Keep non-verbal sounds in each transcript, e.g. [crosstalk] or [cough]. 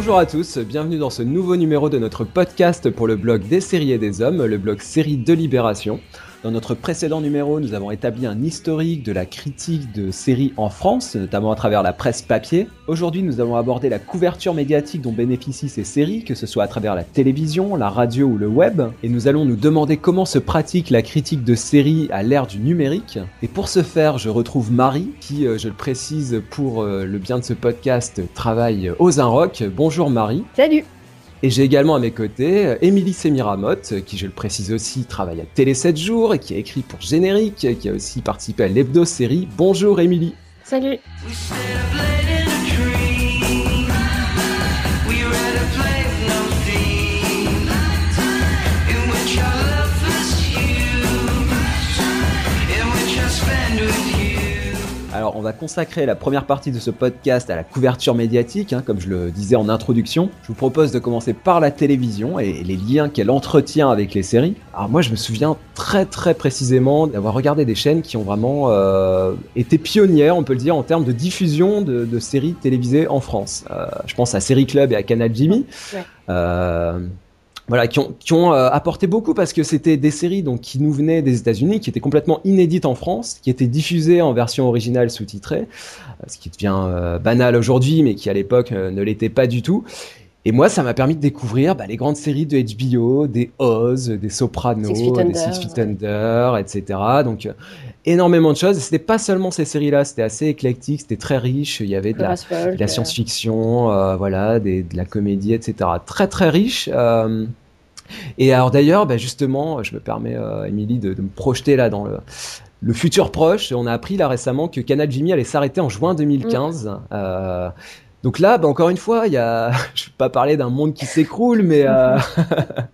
Bonjour à tous, bienvenue dans ce nouveau numéro de notre podcast pour le blog des séries et des hommes, le blog Série de Libération. Dans notre précédent numéro, nous avons établi un historique de la critique de séries en France, notamment à travers la presse papier. Aujourd'hui, nous allons aborder la couverture médiatique dont bénéficient ces séries, que ce soit à travers la télévision, la radio ou le web. Et nous allons nous demander comment se pratique la critique de séries à l'ère du numérique. Et pour ce faire, je retrouve Marie, qui, euh, je le précise pour euh, le bien de ce podcast, travaille aux Inrock. Bonjour Marie. Salut et j'ai également à mes côtés euh, Émilie Semiramotte, qui je le précise aussi travaille à Télé 7 jours et qui a écrit pour Générique, qui a aussi participé à l'hebdo-série. Bonjour Émilie. Salut. Alors, on va consacrer la première partie de ce podcast à la couverture médiatique, hein, comme je le disais en introduction. Je vous propose de commencer par la télévision et les liens qu'elle entretient avec les séries. Alors moi, je me souviens très très précisément d'avoir regardé des chaînes qui ont vraiment euh, été pionnières, on peut le dire, en termes de diffusion de, séries télévisées en France. Euh, je pense à Série Club et à Canal Jimmy. Euh, voilà, qui ont, euh, apporté beaucoup parce que c'était des séries donc qui nous venaient des États-Unis, qui étaient complètement inédites en France, qui étaient diffusées en version originale sous-titrée, euh, ce qui devient euh, banal aujourd'hui, mais qui à l'époque ne l'était pas du tout. Et moi, ça m'a permis de découvrir bah, les grandes séries de HBO, des Oz, des Sopranos, des Six Feet Under, etc. Donc énormément de choses. C'était pas seulement ces séries-là, c'était assez éclectique, c'était très riche. Il y avait de la, science-fiction, voilà, des, de la comédie, etc. Très très riche. Et alors d'ailleurs, bah, justement, je me permets, euh, Émilie, de, me projeter là dans le, futur proche. On a appris là récemment que Canal Jimmy allait s'arrêter en juin 2015. Mm. Euh, donc là, bah, encore une fois, il y a, [laughs] je vais pas parler d'un monde qui s'écroule, mais euh,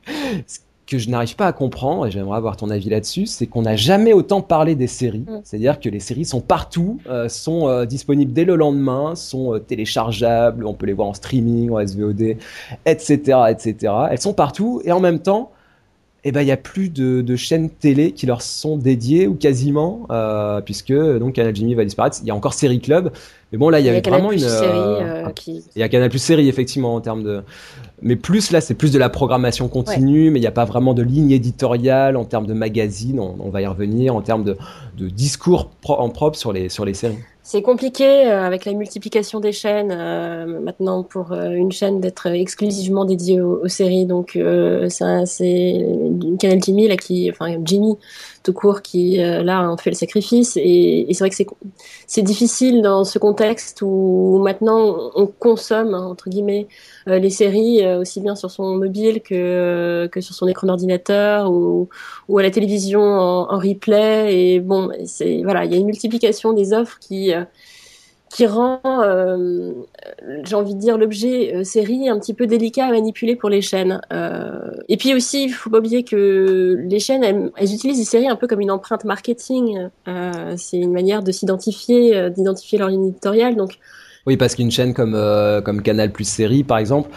[laughs] que je n'arrive pas à comprendre, et j'aimerais avoir ton avis là-dessus, c'est qu'on n'a jamais autant parlé des séries. Mm. C'est-à-dire que les séries sont partout, euh, sont euh, disponibles dès le lendemain, sont téléchargeables, on peut les voir en streaming, en SVOD, etc., etc. Elles sont partout, et en même temps, eh ben il y a plus de, de, chaînes télé qui leur sont dédiées ou quasiment, puisque donc Canal Jimmy va disparaître. Il y a encore Série Club, mais bon là il y, a vraiment une. Série, qui... Il y a Canal Plus série effectivement en termes de mais plus là, c'est plus de la programmation continue, mais il n'y a pas vraiment de ligne éditoriale en termes de magazine, on, va y revenir, en termes de, de discours en propre sur les, sur les séries. C'est compliqué euh, avec la multiplication des chaînes euh, maintenant pour euh, une chaîne d'être exclusivement dédiée aux, séries. Donc c'est Canal Jimmy là qui, enfin Jimmy tout court qui là ont fait le sacrifice. Et, c'est vrai que c'est difficile dans ce contexte où maintenant on consomme entre guillemets les séries aussi bien sur son mobile que que sur son écran d'ordinateur ou, ou à la télévision en, en replay. Et bon c'est voilà il y a une multiplication des offres qui euh, qui rend, euh, j'ai envie de dire, l'objet euh, série un petit peu délicat à manipuler pour les chaînes. et puis aussi, il faut pas oublier que les chaînes, elles, utilisent les séries un peu comme une empreinte marketing. c'est une manière de s'identifier, d'identifier leur ligne éditoriale. Donc, oui, parce qu'une chaîne comme, comme Canal Plus Série, par exemple,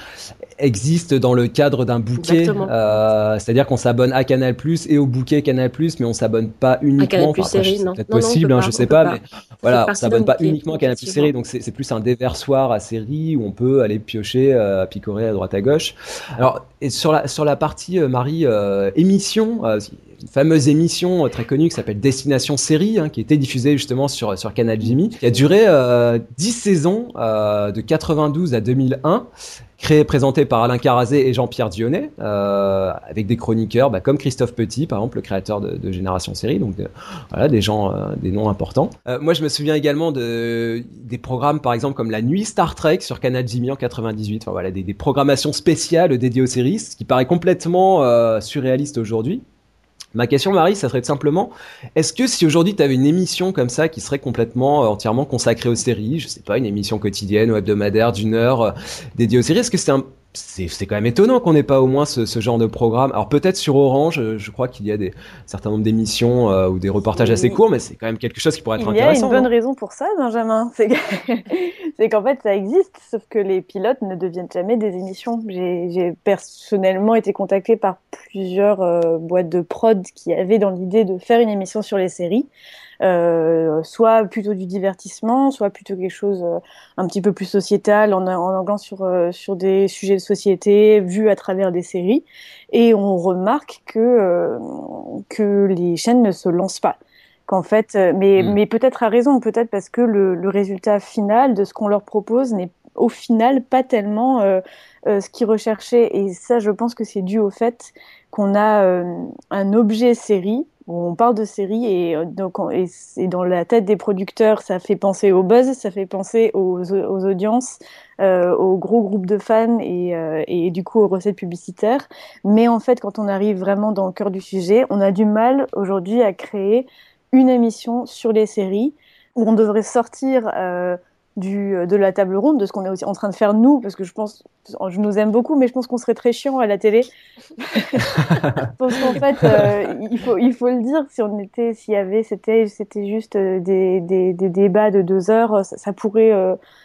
existe dans le cadre d'un bouquet. Euh, C'est-à-dire qu'on s'abonne à Canal Plus et au bouquet Canal Plus, mais on s'abonne pas uniquement. À série, c'est peut-être possible, hein, je sais pas, mais voilà, on s'abonne pas uniquement à Canal Plus série, donc c'est plus un déversoir à série où on peut aller piocher, euh, picorer à droite à gauche. Alors et sur la sur la partie euh, Marie euh, émission, euh, une fameuse émission très connue qui s'appelle Destination Série, hein, qui était diffusée justement sur, sur Canal Jimmy, qui a duré euh, 10 saisons euh, de 92 à 2001 créé, présenté par Alain Carazé et Jean-Pierre Dionnet, euh, avec des chroniqueurs bah, comme Christophe Petit, par exemple, le créateur de, Génération Série, donc voilà, des gens, euh, des noms importants. Euh, moi, je me souviens également de des programmes, par exemple, comme La Nuit Star Trek sur Canal Jimmy en 98, enfin voilà, des, programmations spéciales dédiées aux séries, ce qui paraît complètement euh, surréaliste aujourd'hui. Ma question, Marie, ça serait simplement, est-ce que si aujourd'hui tu avais une émission comme ça qui serait complètement, euh, entièrement consacrée aux séries, je sais pas, une émission quotidienne ou hebdomadaire d'une heure euh, dédiée aux séries, est-ce que c'est un, c'est quand même étonnant qu'on n'ait pas au moins ce, ce, genre de programme. Alors peut-être sur Orange, euh, je crois qu'il y a des certain nombre d'émissions euh, ou des reportages assez courts, mais c'est quand même quelque chose qui pourrait être intéressant. Il y a une bonne raison pour ça, Benjamin. [laughs] C'est qu'en fait ça existe, sauf que les pilotes ne deviennent jamais des émissions. J'ai personnellement été contacté par plusieurs euh, boîtes de prod qui avaient dans l'idée de faire une émission sur les séries. Euh, soit plutôt du divertissement, soit plutôt quelque chose euh, un petit peu plus sociétal, en, en sur, euh, sur des sujets de société vus à travers des séries. Et on remarque que, que les chaînes ne se lancent pas. Qu'en fait, mais, hmm. mais peut-être à raison, peut-être parce que le, le résultat final de ce qu'on leur propose n'est au final pas tellement euh, euh, ce qu'ils recherchaient. Et ça, je pense que c'est dû au fait qu'on a euh, un objet série. On parle de série et, donc, et, dans la tête des producteurs, ça fait penser au buzz, ça fait penser aux, audiences, aux gros groupes de fans et, et, du coup aux recettes publicitaires. Mais en fait, quand on arrive vraiment dans le cœur du sujet, on a du mal aujourd'hui à créer une émission sur les séries où on devrait sortir du, euh, de la table ronde, de ce qu'on est aussi en train de faire nous, parce que je pense, je nous aime beaucoup, mais je pense qu'on serait très chiant à la télé. [laughs] parce qu'en fait, euh, il, faut, il faut le dire, si on était, s'il y avait, c'était, c'était juste euh, des, des, des, débats de deux heures, ça, pourrait,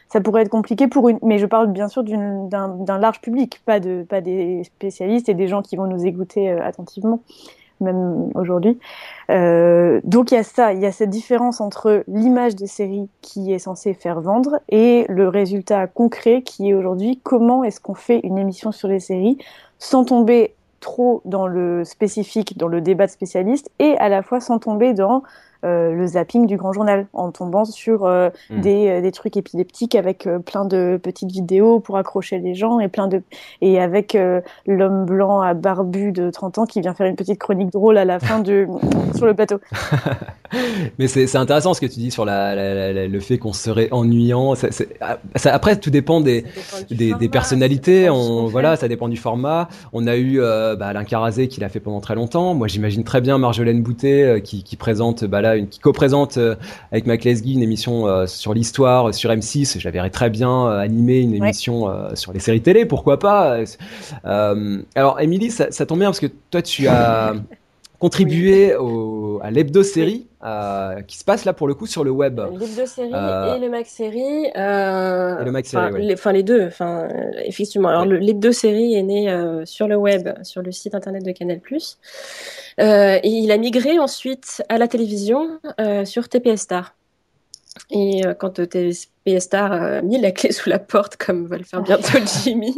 ça pourrait être compliqué pour une, mais je parle bien sûr d'un large public, pas de, pas des spécialistes et des gens qui vont nous écouter attentivement même aujourd'hui. Euh, donc il y a ça, il y a cette différence entre l'image des séries qui est censée faire vendre et le résultat concret qui est aujourd'hui comment est-ce qu'on fait une émission sur les séries sans tomber trop dans le spécifique, dans le débat de spécialistes et à la fois sans tomber dans le zapping du grand journal en tombant sur euh, hmm. des, euh, des, trucs épileptiques avec plein de petites vidéos pour accrocher les gens et plein de et avec l'homme blanc à barbu de 30 ans qui vient faire une petite chronique drôle à la fin de [laughs] sur le plateau. [laughs] Mais c'est intéressant ce que tu dis sur la, le fait qu'on serait ennuyant. Ça, ça, après, tout dépend des, des, des, personnalités. On, voilà, ça dépend du format. On a eu bah, Alain Carazé qui l'a fait pendant très longtemps. Moi, j'imagine très bien Marjolaine Boutet qui, qui présente bah, là qui co-présente euh, avec Mac Lesguy une émission euh, sur l'histoire sur M6. Je la verrais très bien euh, animer une émission sur les séries télé, pourquoi pas. alors, Émilie, ça, tombe bien parce que toi, tu as [laughs] contribué au, à l'hebdo-série qui se passe là pour le coup sur le web. L'hebdo-série et le Mac-série. Euh, et le Mac-série, Enfin, les, deux, enfin, effectivement. Alors, l'hebdo-série est né sur le web, sur le site internet de Canal+. Euh, et il a migré ensuite à la télévision euh, sur TPS Star. Et euh, quand TPS Star a mis la clé sous la porte, comme va le faire bientôt [laughs] Jimmy,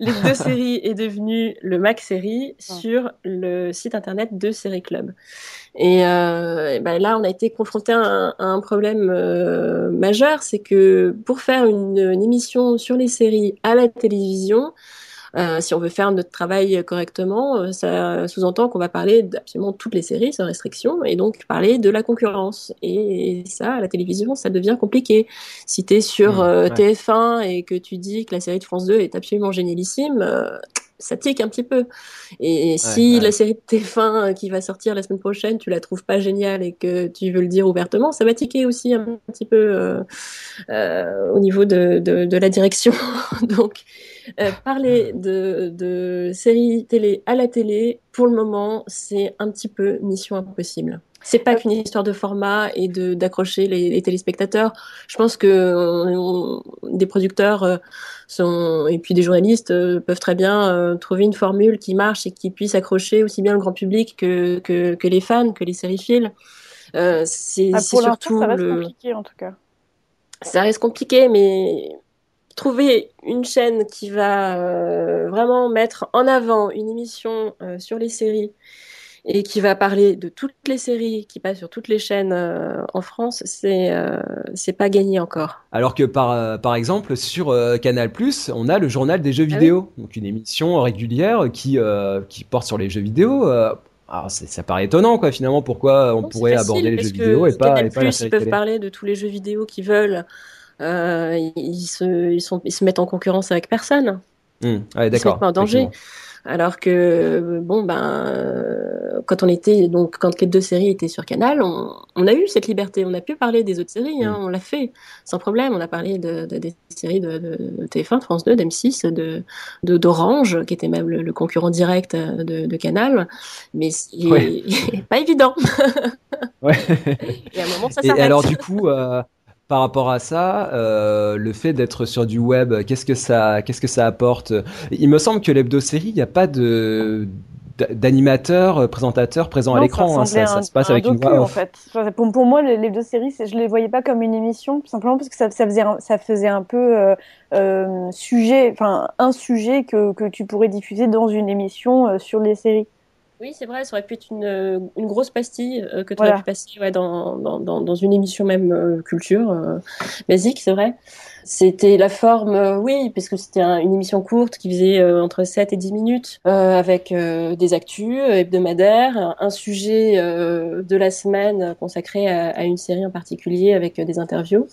les deux séries est devenue le Mac série sur le site internet de Série Club. Et, euh, ben là, on a été confronté à un, problème majeur, c'est que pour faire une, une, émission sur les séries à la télévision, euh, si on veut faire notre travail correctement, euh, ça sous-entend qu'on va parler d'absolument toutes les séries sans restriction et donc parler de la concurrence. Et ça, à la télévision, ça devient compliqué. Si tu es sur mmh, euh, TF1 et que tu dis que la série de France 2 est absolument génialissime, ça tique un petit peu. Et si la série de TF1 qui va sortir la semaine prochaine, tu la trouves pas géniale et que tu veux le dire ouvertement, ça va tiquer aussi un petit peu euh, au niveau de, de, de la direction. [laughs] Donc, euh, parler de, de séries télé à la télé, pour le moment, c'est un petit peu mission impossible. C'est pas qu'une histoire de format et de d'accrocher les, téléspectateurs. Je pense que des producteurs euh, sont et puis des journalistes euh, peuvent très bien trouver une formule qui marche et qui puisse accrocher aussi bien le grand public que que, que les fans, que les sériphiles. Euh, c'est ah, surtout ça reste compliqué en tout cas. Ça reste compliqué, mais trouver une chaîne qui va euh, vraiment mettre en avant une émission euh, sur les séries et qui va parler de toutes les séries qui passent sur toutes les chaînes euh, en France, c'est c'est pas gagné encore. Alors que par par exemple sur Canal+, on a le journal des jeux ah vidéo, donc une émission régulière qui qui porte sur les jeux vidéo. Alors ça paraît étonnant quoi finalement pourquoi on pourrait aborder les jeux vidéo et pas, et pas Ils peuvent parler de tous les jeux vidéo qu'ils veulent. Euh, ils, se, ils, sont, ils se mettent en concurrence avec personne. Mmh. Ouais, ils se mettent pas en danger. Alors que bon ben euh, quand on était donc quand les deux séries étaient sur Canal, on, on, a eu cette liberté, on a pu parler des autres séries, hein, mmh. on l'a fait sans problème. On a parlé de, de des séries de, de, TF1, France 2, d'M6, de d'Orange qui était même le, concurrent direct de, de Canal, mais c'est [laughs] pas évident. ouais. Et à un moment ça s'arrête. Et alors du coup. Euh par rapport à ça, euh, le fait d'être sur du web, qu'est-ce que ça, qu'est-ce que ça apporte? Il me semble que l'hebdo série, il n'y a pas de d'animateurs, présentateurs présents à l'écran. Hein, ça, ça, se passe avec une voix. En fait. pour, pour, moi, les, deux séries, je les voyais pas comme une émission, tout simplement parce que ça, ça faisait, ça faisait un peu sujet, enfin un sujet que, que tu pourrais diffuser dans une émission sur les séries. Oui, c'est vrai, ça aurait pu être une, euh, une grosse pastille euh, que tu aurais pu passer ouais, dans, dans, dans, une émission même euh, culture basique, c'est vrai. C'était la forme, oui, parce que c'était une émission courte qui faisait entre 7 et 10 minutes, avec des actus hebdomadaires, un sujet de la semaine consacré à, à, une série en particulier avec des interviews,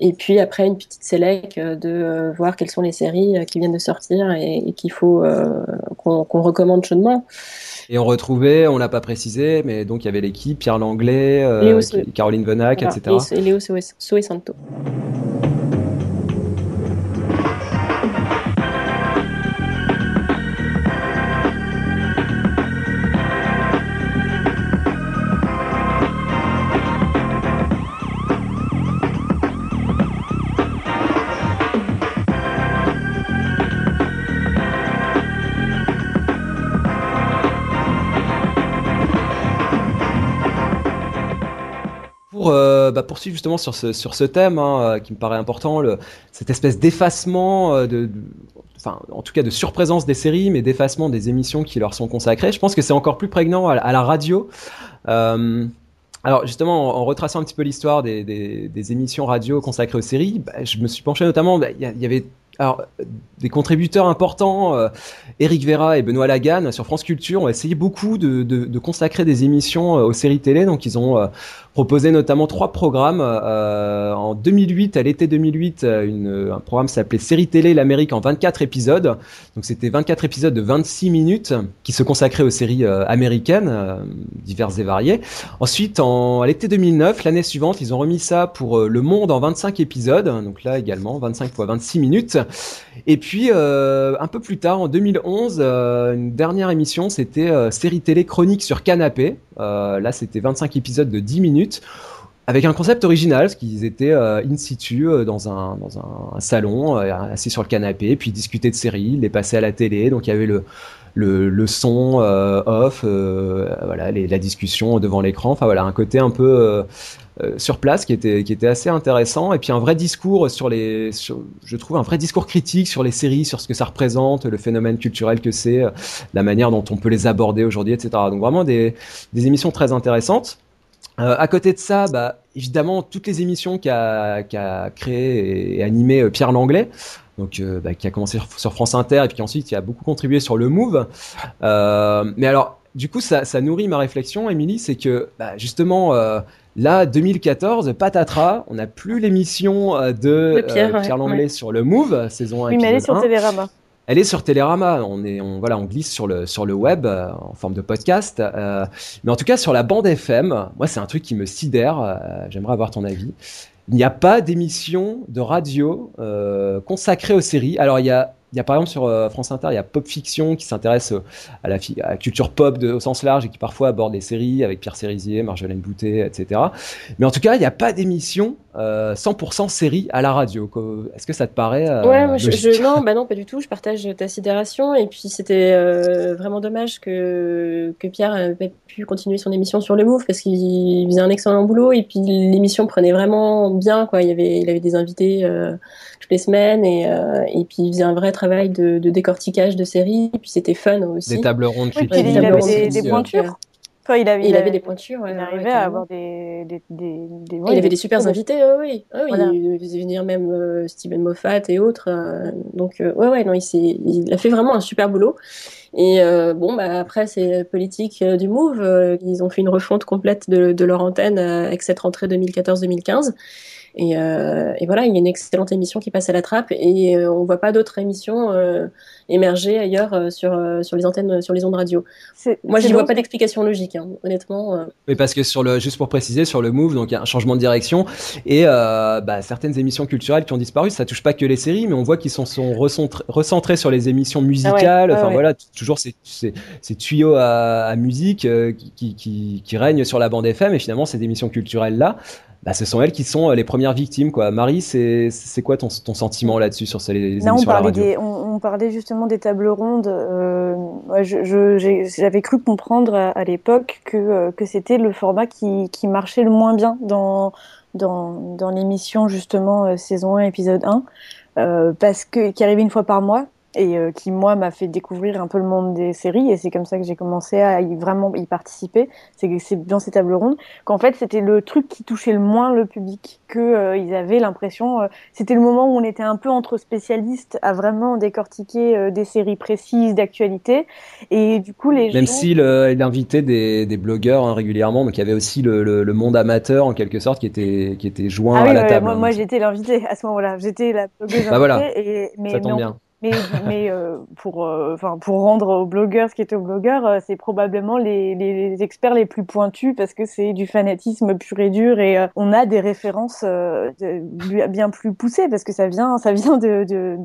et puis après une petite sélec de voir quelles sont les séries qui viennent de sortir et, qu'il faut qu'on recommande chaudement. Et on retrouvait, on l'a pas précisé, mais donc il y avait l'équipe, Pierre Langlais, euh, Caroline Venac, etc. Et Léo Soe poursuivre justement sur ce, sur ce thème hein, euh, qui me paraît important, cette espèce d'effacement, euh, enfin, en tout cas de surprésence des séries, mais d'effacement des émissions qui leur sont consacrées. Je pense que c'est encore plus prégnant à, la radio. alors justement, en, retraçant un petit peu l'histoire des, des, émissions radio consacrées aux séries, bah, je me suis penché notamment, bah, il y, avait alors, des contributeurs importants, Eric Vera et Benoît Lagan sur France Culture ont essayé beaucoup de consacrer des émissions aux séries télé. Donc, ils ont proposé notamment trois programmes. Euh, en 2008, à l'été 2008, euh, un programme s'appelait Série télé l'Amérique en 24 épisodes. Donc c'était 24 épisodes de 26 minutes qui se consacraient aux séries euh, américaines, diverses et variées. Ensuite, en, à l'été 2009, l'année suivante, ils ont remis ça pour Le Monde en 25 épisodes. Donc là également, 25 fois 26 minutes. Et puis, un peu plus tard, en 2011, une dernière émission, c'était Série télé chronique sur canapé. là, c'était 25 épisodes de 10 minutes avec un concept original, parce qu'ils étaient euh, in situ euh, dans, un, salon, euh, assis sur le canapé, puis discuter de séries, les passer à la télé. Donc il y avait le, son off, voilà, la discussion devant l'écran. Enfin voilà, un côté un peu sur place qui était, assez intéressant. Et puis un vrai discours sur les, je trouve un vrai discours critique sur les séries, sur ce que ça représente, le phénomène culturel que c'est, la manière dont on peut les aborder aujourd'hui, etc. Donc vraiment des émissions très intéressantes. Euh, à côté de ça, bah, évidemment, toutes les émissions qu'a qu créées et, animées euh, Pierre Langlais, donc euh, bah, qui a commencé sur France Inter et puis ensuite qui a beaucoup contribué sur le Move. Euh, mais alors, du coup, ça, ça, nourrit ma réflexion, Émilie, c'est que bah, justement, là, 2014, patatras, on n'a plus l'émission de, Pierre, Pierre, Langlais sur le Move, saison 1. Oui, mais elle est sur Télérama. Elle est sur Télérama. On est, on, voilà, on glisse sur le sur le web euh, en forme de podcast. Euh, mais en tout cas, sur la bande FM, moi, c'est un truc qui me sidère. Euh, j'aimerais avoir ton avis. Il n'y a pas d'émission de radio consacrée aux séries. Alors, il y a il y a par exemple sur euh, France Inter, il y a Pop Fiction qui s'intéresse euh, à la, culture pop de, au sens large et qui parfois aborde les séries avec Pierre Cérizier, Marjolaine Boutet, etc. Mais en tout cas, il n'y a pas d'émission 100% euh, série à la radio. Est-ce que ça te paraît Ouais, moi, je, non, bah non, pas du tout. Je partage ta sidération et puis c'était vraiment dommage que, que Pierre ait pu continuer son émission sur le Move parce qu'il faisait un excellent boulot et puis l'émission prenait vraiment bien. Quoi. Il, y avait, il avait des invités toutes les semaines et, et puis il faisait un vrai travail de, décortiquage de séries, et puis c'était fun aussi. Des tables rondes oui, il, il, avait des, pointures. il, avait, il, avait, des pointures. il arrivait à avoir des. des, des, il avait des super invités, oui. Il faisait venir même euh, Steven Moffat et autres. Euh, donc, euh, ouais, ouais, non, il, il a fait vraiment un super boulot. Et bon, bah, après, c'est politique du Move. ils ont fait une refonte complète de, de leur antenne avec cette rentrée 2014-2015. Et, euh, et, voilà, il y a une excellente émission qui passe à la trappe et euh, on voit pas d'autres émissions euh, émerger ailleurs euh, sur, euh, sur les antennes, sur les ondes radio. Moi, je vois pas d'explication logique, hein, honnêtement. Mais parce que sur le, juste pour préciser, sur le Move, donc il y a un changement de direction et bah, certaines émissions culturelles qui ont disparu, ça touche pas que les séries, mais on voit qu'ils sont, sont recentrés, sur les émissions musicales. enfin voilà, toujours ces, ces, ces, tuyaux à, à musique qui, qui, qui, qui, règnent sur la bande FM et finalement ces émissions culturelles là bah, ce sont elles qui sont les premières victimes. Quoi. Marie, c'est quoi ton, ton sentiment là-dessus sur ces les non, émissions on parlait, Des, on, parlait justement des tables rondes. Euh, J'avais cru comprendre à, l'époque que, que c'était le format qui, qui marchait le moins bien dans, dans, dans l'émission justement saison 1, épisode 1. Euh, parce que qui arrivait une fois par mois et euh, qui moi m'a fait découvrir un peu le monde des séries et c'est comme ça que j'ai commencé à y vraiment y participer. C'est que c'est dans ces tables rondes qu'en fait c'était le truc qui touchait le moins le public que euh, ils avaient l'impression euh, c'était le moment où on était un peu entre spécialistes à vraiment décortiquer des séries précises d'actualité. Et du coup les même s'il il invitait des, des blogueurs hein, régulièrement donc il y avait aussi le, le, monde amateur en quelque sorte qui était qui était joint ah à la table. moi, moi j'étais l'invité à ce moment-là. J'étais la blogueuse bah voilà. et mais, ça tombe bien mais, mais euh, pour, euh, pour rendre aux blogueurs ce qui est aux blogueurs, euh, c'est probablement les, les, experts les plus pointus parce que c'est du fanatisme pur et dur et on a des références bien plus poussées parce que ça vient, ça vient de, de,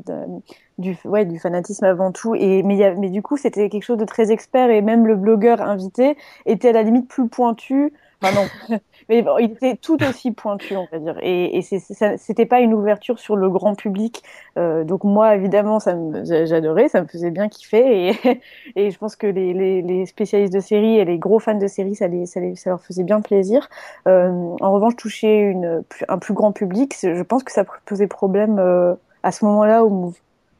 du, ouais, du fanatisme avant tout. Et, mais, y a, mais du coup, c'était quelque chose de très expert et même le blogueur invité était à la limite plus pointu. Enfin non, [laughs] mais bon, il était tout aussi pointu, on va dire. Et, et c'était pas une ouverture sur le grand public. Euh, donc moi, évidemment, ça j'adorais, ça me faisait bien kiffer. Et, [laughs] je pense que les, spécialistes de séries et les gros fans de séries, ça, les, ça, ça leur faisait bien plaisir. Euh, en revanche, toucher un plus grand public, je pense que ça posait problème euh, à ce moment-là au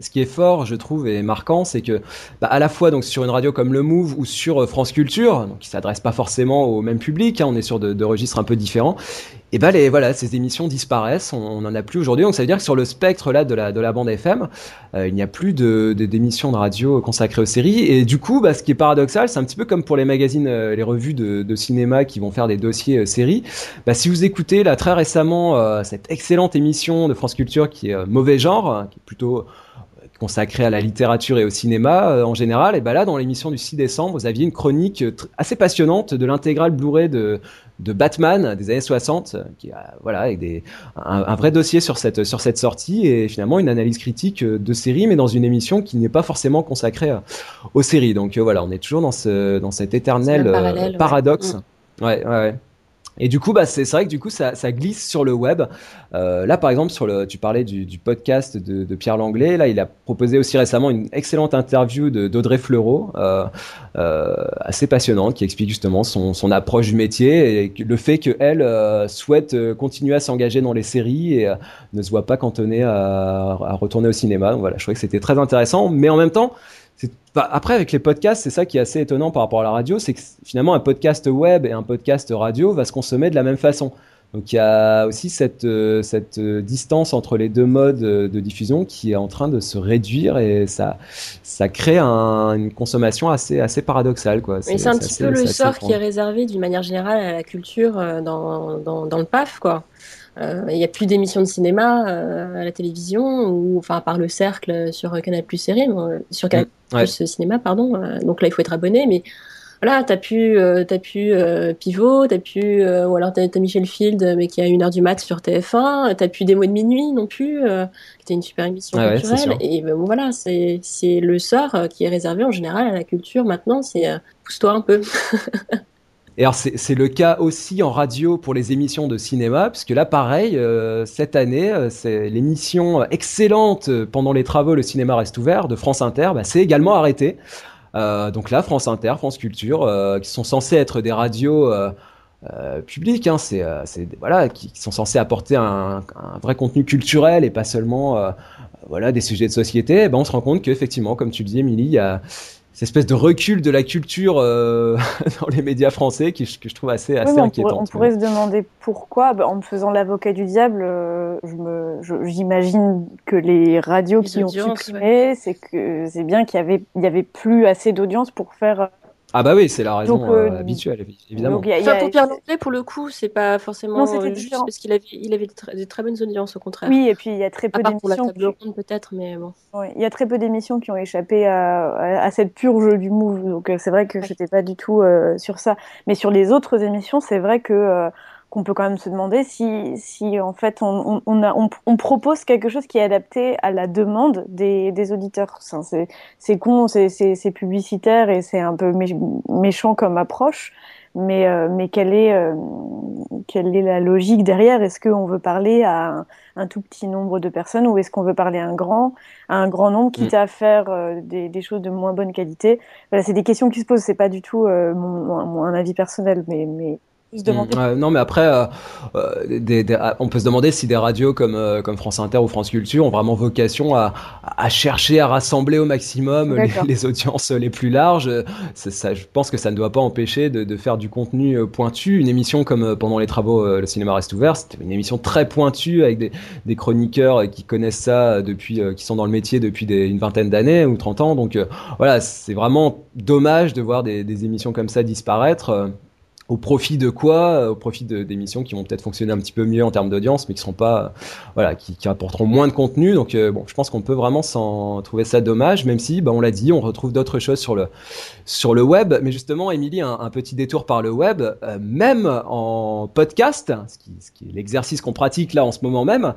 ce qui est fort, je trouve, et marquant, c'est que bah, à la fois donc sur une radio comme le Move ou sur euh, France Culture, donc qui s'adresse pas forcément au même public, hein, on est sur de, registres un peu différents. Et bah les voilà, ces émissions disparaissent, on n'en a plus aujourd'hui. Donc ça veut dire que sur le spectre là de la de la bande FM, euh, il n'y a plus d'émissions de, radio consacrées aux séries. Et du coup, bah, ce qui est paradoxal, c'est un petit peu comme pour les magazines, euh, les revues de, cinéma qui vont faire des dossiers séries. Bah, si vous écoutez là très récemment cette excellente émission de France Culture qui est mauvais genre, qui est plutôt consacré à la littérature et au cinéma euh, en général. Et ben là, dans l'émission du 6 décembre, vous aviez une chronique euh, assez passionnante de l'intégrale Blu-ray de, de Batman des années 60, euh, qui a, voilà, avec des, un, vrai dossier sur cette, sur cette sortie et finalement une analyse critique de série, mais dans une émission qui n'est pas forcément consacrée aux séries. Donc voilà, on est toujours dans, ce, dans cet éternel paradoxe. Mm. ouais, ouais. ouais. Et du coup, bah, c'est vrai que du coup, ça, glisse sur le web. Euh, là, par exemple, sur le, tu parlais du, podcast de, Pierre Langlais. Là, il a proposé aussi récemment une excellente interview d'Audrey Fleurot, euh, euh, assez passionnante, qui explique justement son, approche du métier et le fait qu'elle souhaite continuer à s'engager dans les séries et ne se voit pas cantonnée à, à retourner au cinéma. Donc voilà, je trouvais que c'était très intéressant, mais en même temps, après, avec les podcasts, c'est ça qui est assez étonnant par rapport à la radio, c'est que finalement, un podcast web et un podcast radio va se consommer de la même façon. Donc il y a aussi cette, euh, cette euh, distance entre les deux modes euh, de diffusion qui est en train de se réduire et ça, ça crée une consommation assez, assez paradoxale. Quoi. Mais c'est un petit peu le sort qui est réservé d'une manière générale à la culture dans, dans, dans le PAF. quoi. Il n'y a plus d'émissions de cinéma à la télévision, ou enfin par le cercle sur Canal Plus série, sur Canal mm, Plus cinéma, pardon. donc là, il faut être abonné, mais voilà, t'as pu, euh, t'as pu euh, Pivot, t'as pu, euh, ou alors t'as, as Michel Field, mais qui a une heure du mat sur TF1, t'as pu Des mots de minuit non plus, qui était une super émission ah culturelle. et ben, bon, voilà, c'est, c'est le sort qui est réservé en général à la culture maintenant, c'est pousse-toi un peu. [laughs] Et alors c'est le cas aussi en radio pour les émissions de cinéma, puisque là pareil, cette année, c'est l'émission excellente pendant les travaux Le cinéma reste ouvert de France Inter, bah, c'est également arrêté. Euh, donc là, France Inter, France Culture, euh, qui sont censés être des radios euh, publiques, hein, c'est, voilà, qui, sont censés apporter un, vrai contenu culturel et pas seulement voilà des sujets de société. Ben, on se rend compte qu'effectivement, comme tu le dis, Émilie, il y a cette espèce de recul de la culture euh, [laughs] dans les médias français qui, que je trouve assez, assez inquiétant. On pourrait, se demander pourquoi, bah, en me faisant l'avocat du diable, euh, j'imagine que les radios qui ont supprimé, c'est que c'est bien qu'il y avait, il y avait plus assez d'audience pour faire ah bah oui, c'est la raison euh, euh, habituelle, évidemment. Donc, y a, y a, pour Pierre Langlais, pour le coup, c'est pas forcément non, juste parce qu'il avait, il avait de très, bonnes audiences, au contraire. Oui, et puis il y a très peu d'émissions. pour la table ronde, peut-être, mais bon. il y a très peu d'émissions qui ont échappé à, à, cette purge du move, donc euh, c'est vrai que j'étais pas du tout euh, sur ça. Mais sur les autres émissions, c'est vrai que qu'on peut quand même se demander si, si en fait on, on, a, on, propose quelque chose qui est adapté à la demande des, des auditeurs. C'est con, c'est publicitaire et c'est un peu méchant comme approche, mais, euh, mais quelle, est, euh, quelle est la logique derrière? Est-ce qu'on veut parler à un, tout petit nombre de personnes ou est-ce qu'on veut parler à un grand, à un grand nombre, quitte mm. à faire euh, des, des, choses de moins bonne qualité? Voilà, C'est des questions qui se posent, c'est pas du tout mon, mon, un avis personnel, mais, mais Mm. non, mais après, euh, euh, des, ah, on peut se demander si des radios comme, euh, comme France Inter ou France Culture ont vraiment vocation à, à chercher à rassembler au maximum les, audiences les plus larges. Ça, je pense que ça ne doit pas empêcher de, de faire du contenu pointu. Une émission comme pendant les travaux Le Cinéma Reste Ouvert, c'était une émission très pointue avec des, des, chroniqueurs qui connaissent ça depuis, qui sont dans le métier depuis des, une vingtaine d'années ou 30 ans. Donc voilà, c'est vraiment dommage de voir des émissions comme ça disparaître au profit de quoi Au profit d'émissions qui vont peut-être fonctionner un petit peu mieux en termes d'audience, mais qui seront pas, voilà, qui, qui, apporteront moins de contenu. Donc euh, bon, je pense qu'on peut vraiment s'en trouver ça dommage, même si, bah, on l'a dit, on retrouve d'autres choses sur le sur le web. Mais justement, Émilie, un, un, petit détour par le web, euh, même en podcast, ce qui, ce qui est l'exercice qu'on pratique là en ce moment même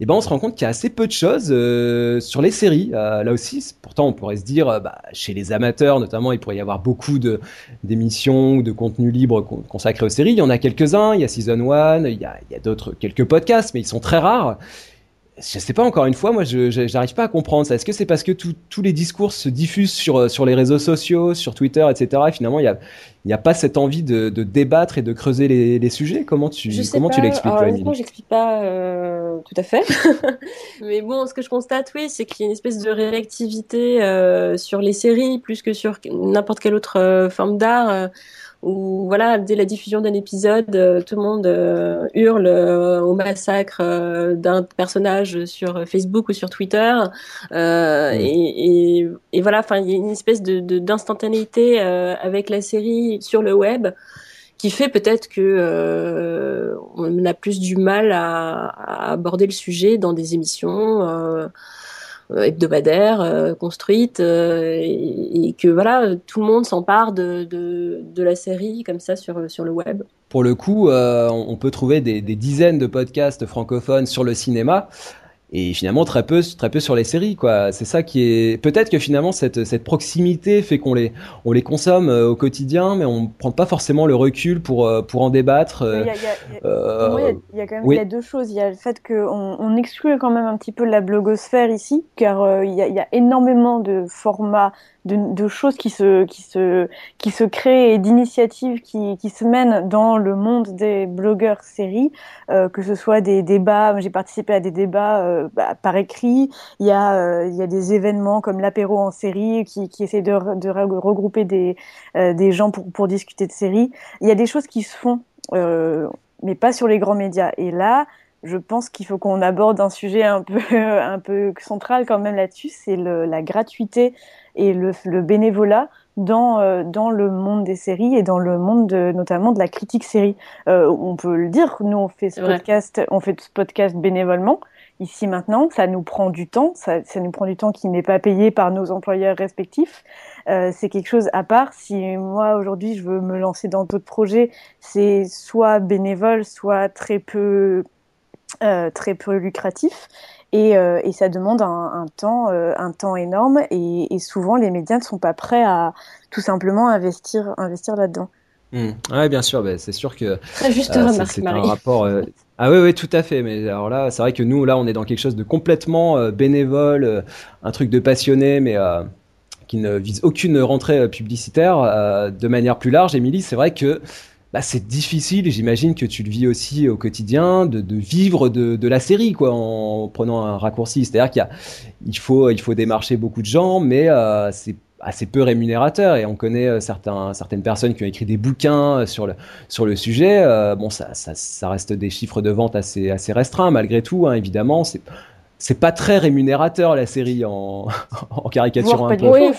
eh ben on se rend compte qu'il y a assez peu de choses euh, sur les séries. Euh, là aussi, pourtant on pourrait se dire, euh, bah, chez les amateurs notamment, il pourrait y avoir beaucoup de d'émissions ou de contenus libres consacrés aux séries. Il y en a quelques-uns. Il y a Season 1, il y a, il y a d'autres quelques podcasts, mais ils sont très rares je sais pas encore une fois, moi je n'arrive pas à comprendre ça. Est-ce que c'est parce que tous les discours se diffusent sur, euh, sur les réseaux sociaux, sur Twitter, etc. Et finalement, il n'y a, y a pas cette envie de, de débattre et de creuser les, les sujets? Comment tu, comment tu l'expliques, Moi, j'explique pas euh, tout à fait. [laughs] Mais bon, ce que je constate, oui, c'est qu'il y a une espèce de réactivité euh, sur les séries plus que sur n'importe quelle autre euh, forme d'art où voilà, dès la diffusion d'un épisode, euh, tout le monde euh, hurle euh, au massacre d'un personnage sur Facebook ou sur Twitter. Et, et, voilà, enfin, il y a une espèce de d'instantanéité avec la série sur le web qui fait peut-être que on a plus du mal à, à, aborder le sujet dans des émissions euh, hebdomadaire euh, construite euh, et, que voilà tout le monde s'empare de, de, la série comme ça sur, sur le web. Pour le coup, on peut trouver des, dizaines de podcasts francophones sur le cinéma et finalement très peu très peu sur les séries quoi. C'est ça qui est peut-être que finalement cette, cette proximité fait qu'on les on les consomme euh, au quotidien mais on prend pas forcément le recul pour euh, pour en débattre il y, a, il y a quand même il y a deux choses. Il y a le fait qu'on on exclut quand même un petit peu la blogosphère ici car euh, il, y a, il y a énormément de formats de, choses qui se, qui se, qui se créent et d'initiatives qui, qui se mènent dans le monde des blogueurs séries, euh, que ce soit des débats, j'ai participé à des débats euh, bah, par écrit, il y, a, euh, il y a des événements comme l'apéro en série qui, qui essaient de, de regrouper des, des gens pour, pour discuter de séries. Il y a des choses qui se font, mais pas sur les grands médias. Et là, je pense qu'il faut qu'on aborde un sujet un peu, [laughs] un peu central quand même là-dessus, c'est la gratuité et le, le bénévolat dans, euh, dans le monde des séries et dans le monde de, notamment de la critique série. Euh, on peut le dire, nous on fait ce podcast, on fait ce podcast bénévolement. Ici maintenant, ça nous prend du temps, ça, ça nous prend du temps qui n'est pas payé par nos employeurs respectifs. Euh, c'est quelque chose à part. Si moi aujourd'hui je veux me lancer dans d'autres projets, c'est soit bénévole, soit très peu euh, très peu lucratif. Et, euh, et, ça demande un, un temps, euh, un temps énorme et, et, souvent les médias ne sont pas prêts à tout simplement investir, investir là-dedans. Mmh. Ouais, bien sûr, ben, c'est sûr que Très juste remarque, c'est un rapport. ah oui, oui, tout à fait. Mais alors là, c'est vrai que nous, là, on est dans quelque chose de complètement bénévole, un truc de passionné, mais qui ne vise aucune rentrée publicitaire. de manière plus large, Émilie, c'est vrai que bah, c'est difficile, j'imagine que tu le vis aussi au quotidien, de, vivre de, la série, quoi, en prenant un raccourci. C'est-à-dire qu'il il faut, démarcher beaucoup de gens, mais euh, c'est assez peu rémunérateur et on connaît euh, certaines personnes qui ont écrit des bouquins euh, sur le, sujet. Bon, ça, ça, reste des chiffres de vente assez, restreints malgré tout, hein, évidemment. C'est pas très rémunérateur la série en, [laughs] en caricature un peu. Oui,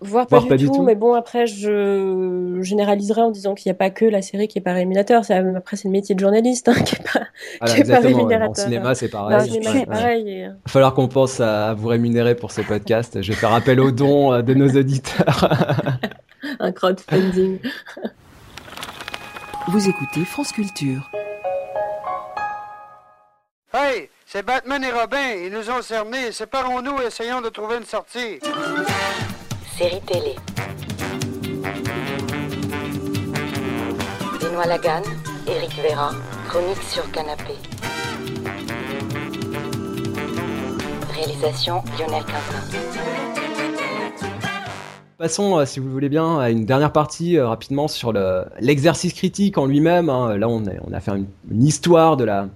voire pas, du, tout, mais bon après je généraliserai en disant qu'il n'y a pas que la série qui est pas rémunérateur, après c'est le métier de journaliste hein, [laughs] qui est pas, qui est pas rémunérateur. En cinéma c'est pareil. Il va falloir qu'on pense à vous rémunérer pour ce podcast. je vais faire appel aux dons euh, de nos auditeurs. [laughs] un crowdfunding. Vous écoutez France Culture. Hey, c'est Batman et Robin. Ils nous ont cernés. Séparons-nous et essayons de trouver une sortie. Série télé. Benoît Lagan, Eric Vera, chronique sur canapé. Réalisation Lionel Quintin. Passons, euh, si vous le voulez bien, à une dernière partie euh, rapidement sur le- l'exercice critique en lui-même. hein. Là, on, est- on a fait une, une histoire de la,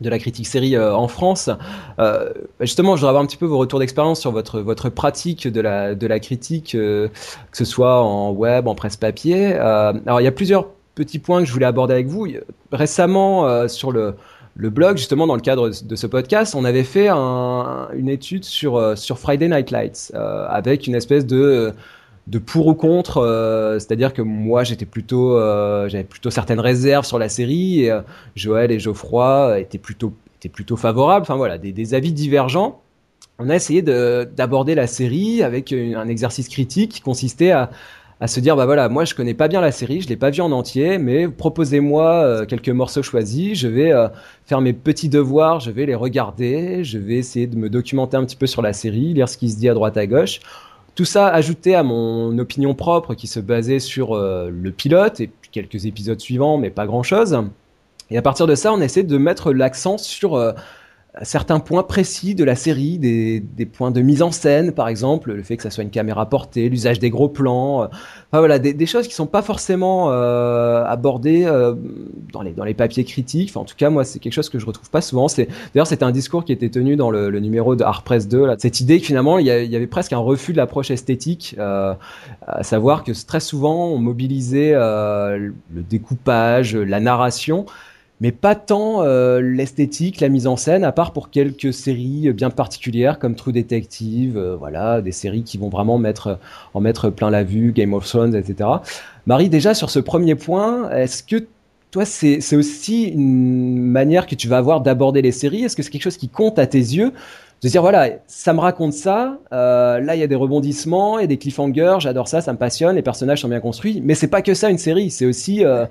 de la critique série euh, en France. Euh, justement, je voudrais avoir un petit peu vos retours d'expérience sur votre, votre pratique de la, de la critique, euh, que ce soit en web, en presse papier. Euh, alors, il y a plusieurs petits points que je voulais aborder avec vous. Récemment, euh, sur le, le blog, justement, dans le cadre de ce podcast, on avait fait un- une étude sur, sur Friday Night Lights, avec une espèce de de pour ou contre, euh, c'est-à-dire que moi j'étais plutôt, euh, j'avais plutôt certaines réserves sur la série, et euh, Joël et Geoffroy étaient plutôt, étaient plutôt favorables. Enfin voilà, des, avis divergents. On a essayé de- d'aborder la série avec un exercice critique qui consistait à, à se dire bah voilà, moi je connais pas bien la série, je l'ai pas vue en entier, mais proposez-moi quelques morceaux choisis, je vais faire mes petits devoirs, je vais les regarder, je vais essayer de me documenter un petit peu sur la série, lire ce qui se dit à droite à gauche. Tout ça ajouté à mon opinion propre qui se basait sur euh, le pilote et puis quelques épisodes suivants, mais pas grand-chose. Et à partir de ça, on essaie de mettre l'accent sur euh, certains points précis de la série, des, des points de mise en scène, par exemple, le fait que ça soit une caméra portée, l'usage des gros plans, euh, enfin voilà, des, des choses qui sont pas forcément euh, abordées euh, dans les dans les papiers critiques. Enfin, en tout cas, moi, c'est quelque chose que je retrouve pas souvent. C'est d'ailleurs c'était un discours qui était tenu dans le, le numéro de Art Press 2. Là, cette idée que finalement il y, il y avait presque un refus de l'approche esthétique, euh, à savoir que très souvent on mobilisait euh, le découpage, la narration mais pas tant euh, l'esthétique, la mise en scène, à part pour quelques séries bien particulières comme True Detective, euh, voilà, des séries qui vont vraiment mettre, en mettre plein la vue, Game of Thrones, etc. Marie, déjà sur ce premier point, est-ce que toi, c'est c'est aussi une manière que tu vas avoir d'aborder les séries? Est-ce que c'est quelque chose qui compte à tes yeux? De dire voilà, ça me raconte ça. euh, là, il y a des rebondissements, a des cliffhangers. J'adore ça, ça me passionne. Les personnages sont bien construits, mais c'est pas que ça une série. C'est aussi euh,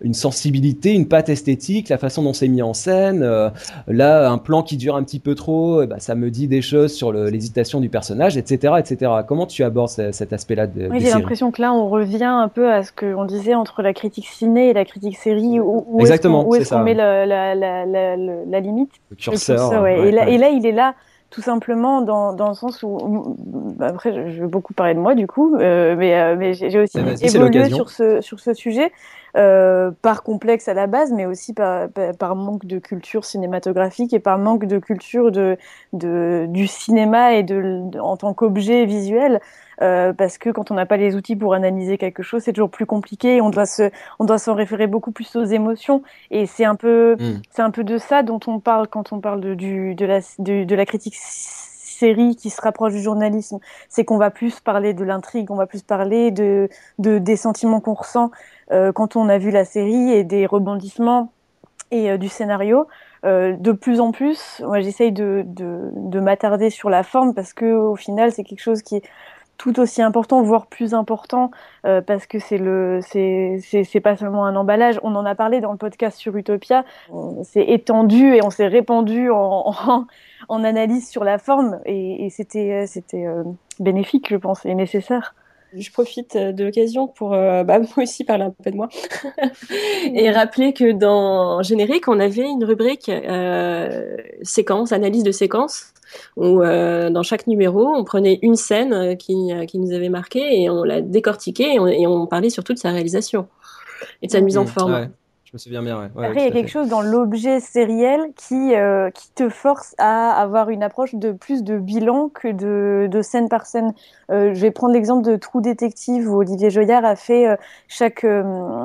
une sensibilité, une patte esthétique, la façon dont c'est mis en scène. Euh, là, un plan qui dure un petit peu trop, eh ben, ça me dit des choses sur l'hésitation du personnage, etc., etc. Comment tu abordes ce- cet aspect-là de, Oui, j'ai l'impression que là, on revient un peu à ce qu'on disait entre la critique ciné et la critique série. Où, où Exactement, est-ce qu'on met la, la, la, la, la- la limite Le Le curseur. curseur, ouais. ouais, et, là, ouais. et là, il est là tout simplement dans, dans le sens où, bah, après, je, je vais beaucoup parler de moi du coup, euh, mais, euh, mais j'ai aussi évolué sur ce, sur ce sujet euh, par complexe à la base, mais aussi par, par, par manque de culture cinématographique et par manque de culture de, de, du cinéma et de, de- en tant qu'objet visuel. Euh, parce que quand on n'a pas les outils pour analyser quelque chose, c'est toujours plus compliqué. On doit se, on doit s'en référer beaucoup plus aux émotions. Et c'est un peu, Mm. c'est un peu de ça dont on parle quand on parle de, du, de, la, de, de la critique série qui se rapproche du journalisme. C'est qu'on va plus parler de l'intrigue, on va plus parler de, de des sentiments qu'on ressent euh, quand on a vu la série et des rebondissements et euh, du scénario. Euh, de plus en plus, moi j'essaye de, de, de m'attarder sur la forme parce que au final c'est quelque chose qui tout aussi important, voire plus important, euh, parce que c'est le, c'est, c'est, pas seulement un emballage. On en a parlé dans le podcast sur Utopia. On s'est étendu et on s'est répandu en, en, en analyse sur la forme, et, et c'était, c'était euh, bénéfique, je pense, et nécessaire. Je profite euh, de l'occasion pour euh, bah, [laughs] moi aussi parler un peu de moi [laughs] et rappeler que dans Générique, on avait une rubrique euh, séquence, analyse de séquence, où euh, dans chaque numéro, on prenait une scène euh, qui, euh, qui nous avait marqué et on la décortiquait et on, et on parlait surtout de sa réalisation et de sa mise en Mmh, forme. ouais. Me souviens bien, ouais. ouais, Après, il y a quelque fait. chose dans l'objet sériel qui, euh, qui te force à avoir une approche de plus de bilan que de, de scène par scène. Euh, je vais prendre l'exemple de Trou Détective où Olivier Joyard a fait euh, chaque,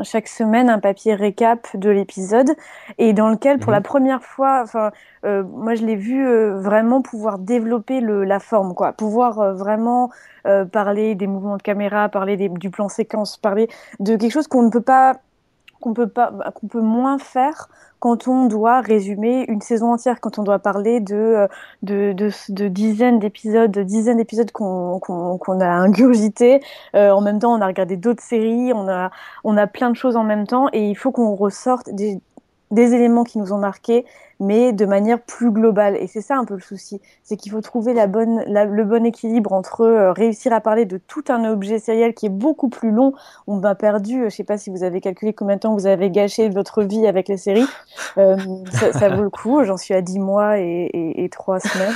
chaque semaine un papier récap de l'épisode et dans lequel, pour Mhm. la première fois, enfin, moi je l'ai vu vraiment pouvoir développer le, la forme, quoi, pouvoir vraiment parler des mouvements de caméra, parler des, du plan séquence, parler de quelque chose qu'on ne peut pas qu'on peut pas bah, qu'on peut moins faire quand on doit résumer une saison entière quand on doit parler de euh, de, de, de dizaines d'épisodes de dizaines d'épisodes qu'on qu'on a ingurgité euh, en même temps on a regardé d'autres séries on a on a plein de choses en même temps et il faut qu'on ressorte des des éléments qui nous ont marqués mais de manière plus globale. Et c'est ça un peu le souci, c'est qu'il faut trouver la bonne, le bon équilibre entre euh, réussir à parler de tout un objet sériel qui est beaucoup plus long. On m'a perdu, je sais pas si vous avez calculé combien de temps vous avez gâché votre vie avec les séries. Euh, ça, ça, vaut le coup. J'en suis à 10 mois et, et, et 3 semaines.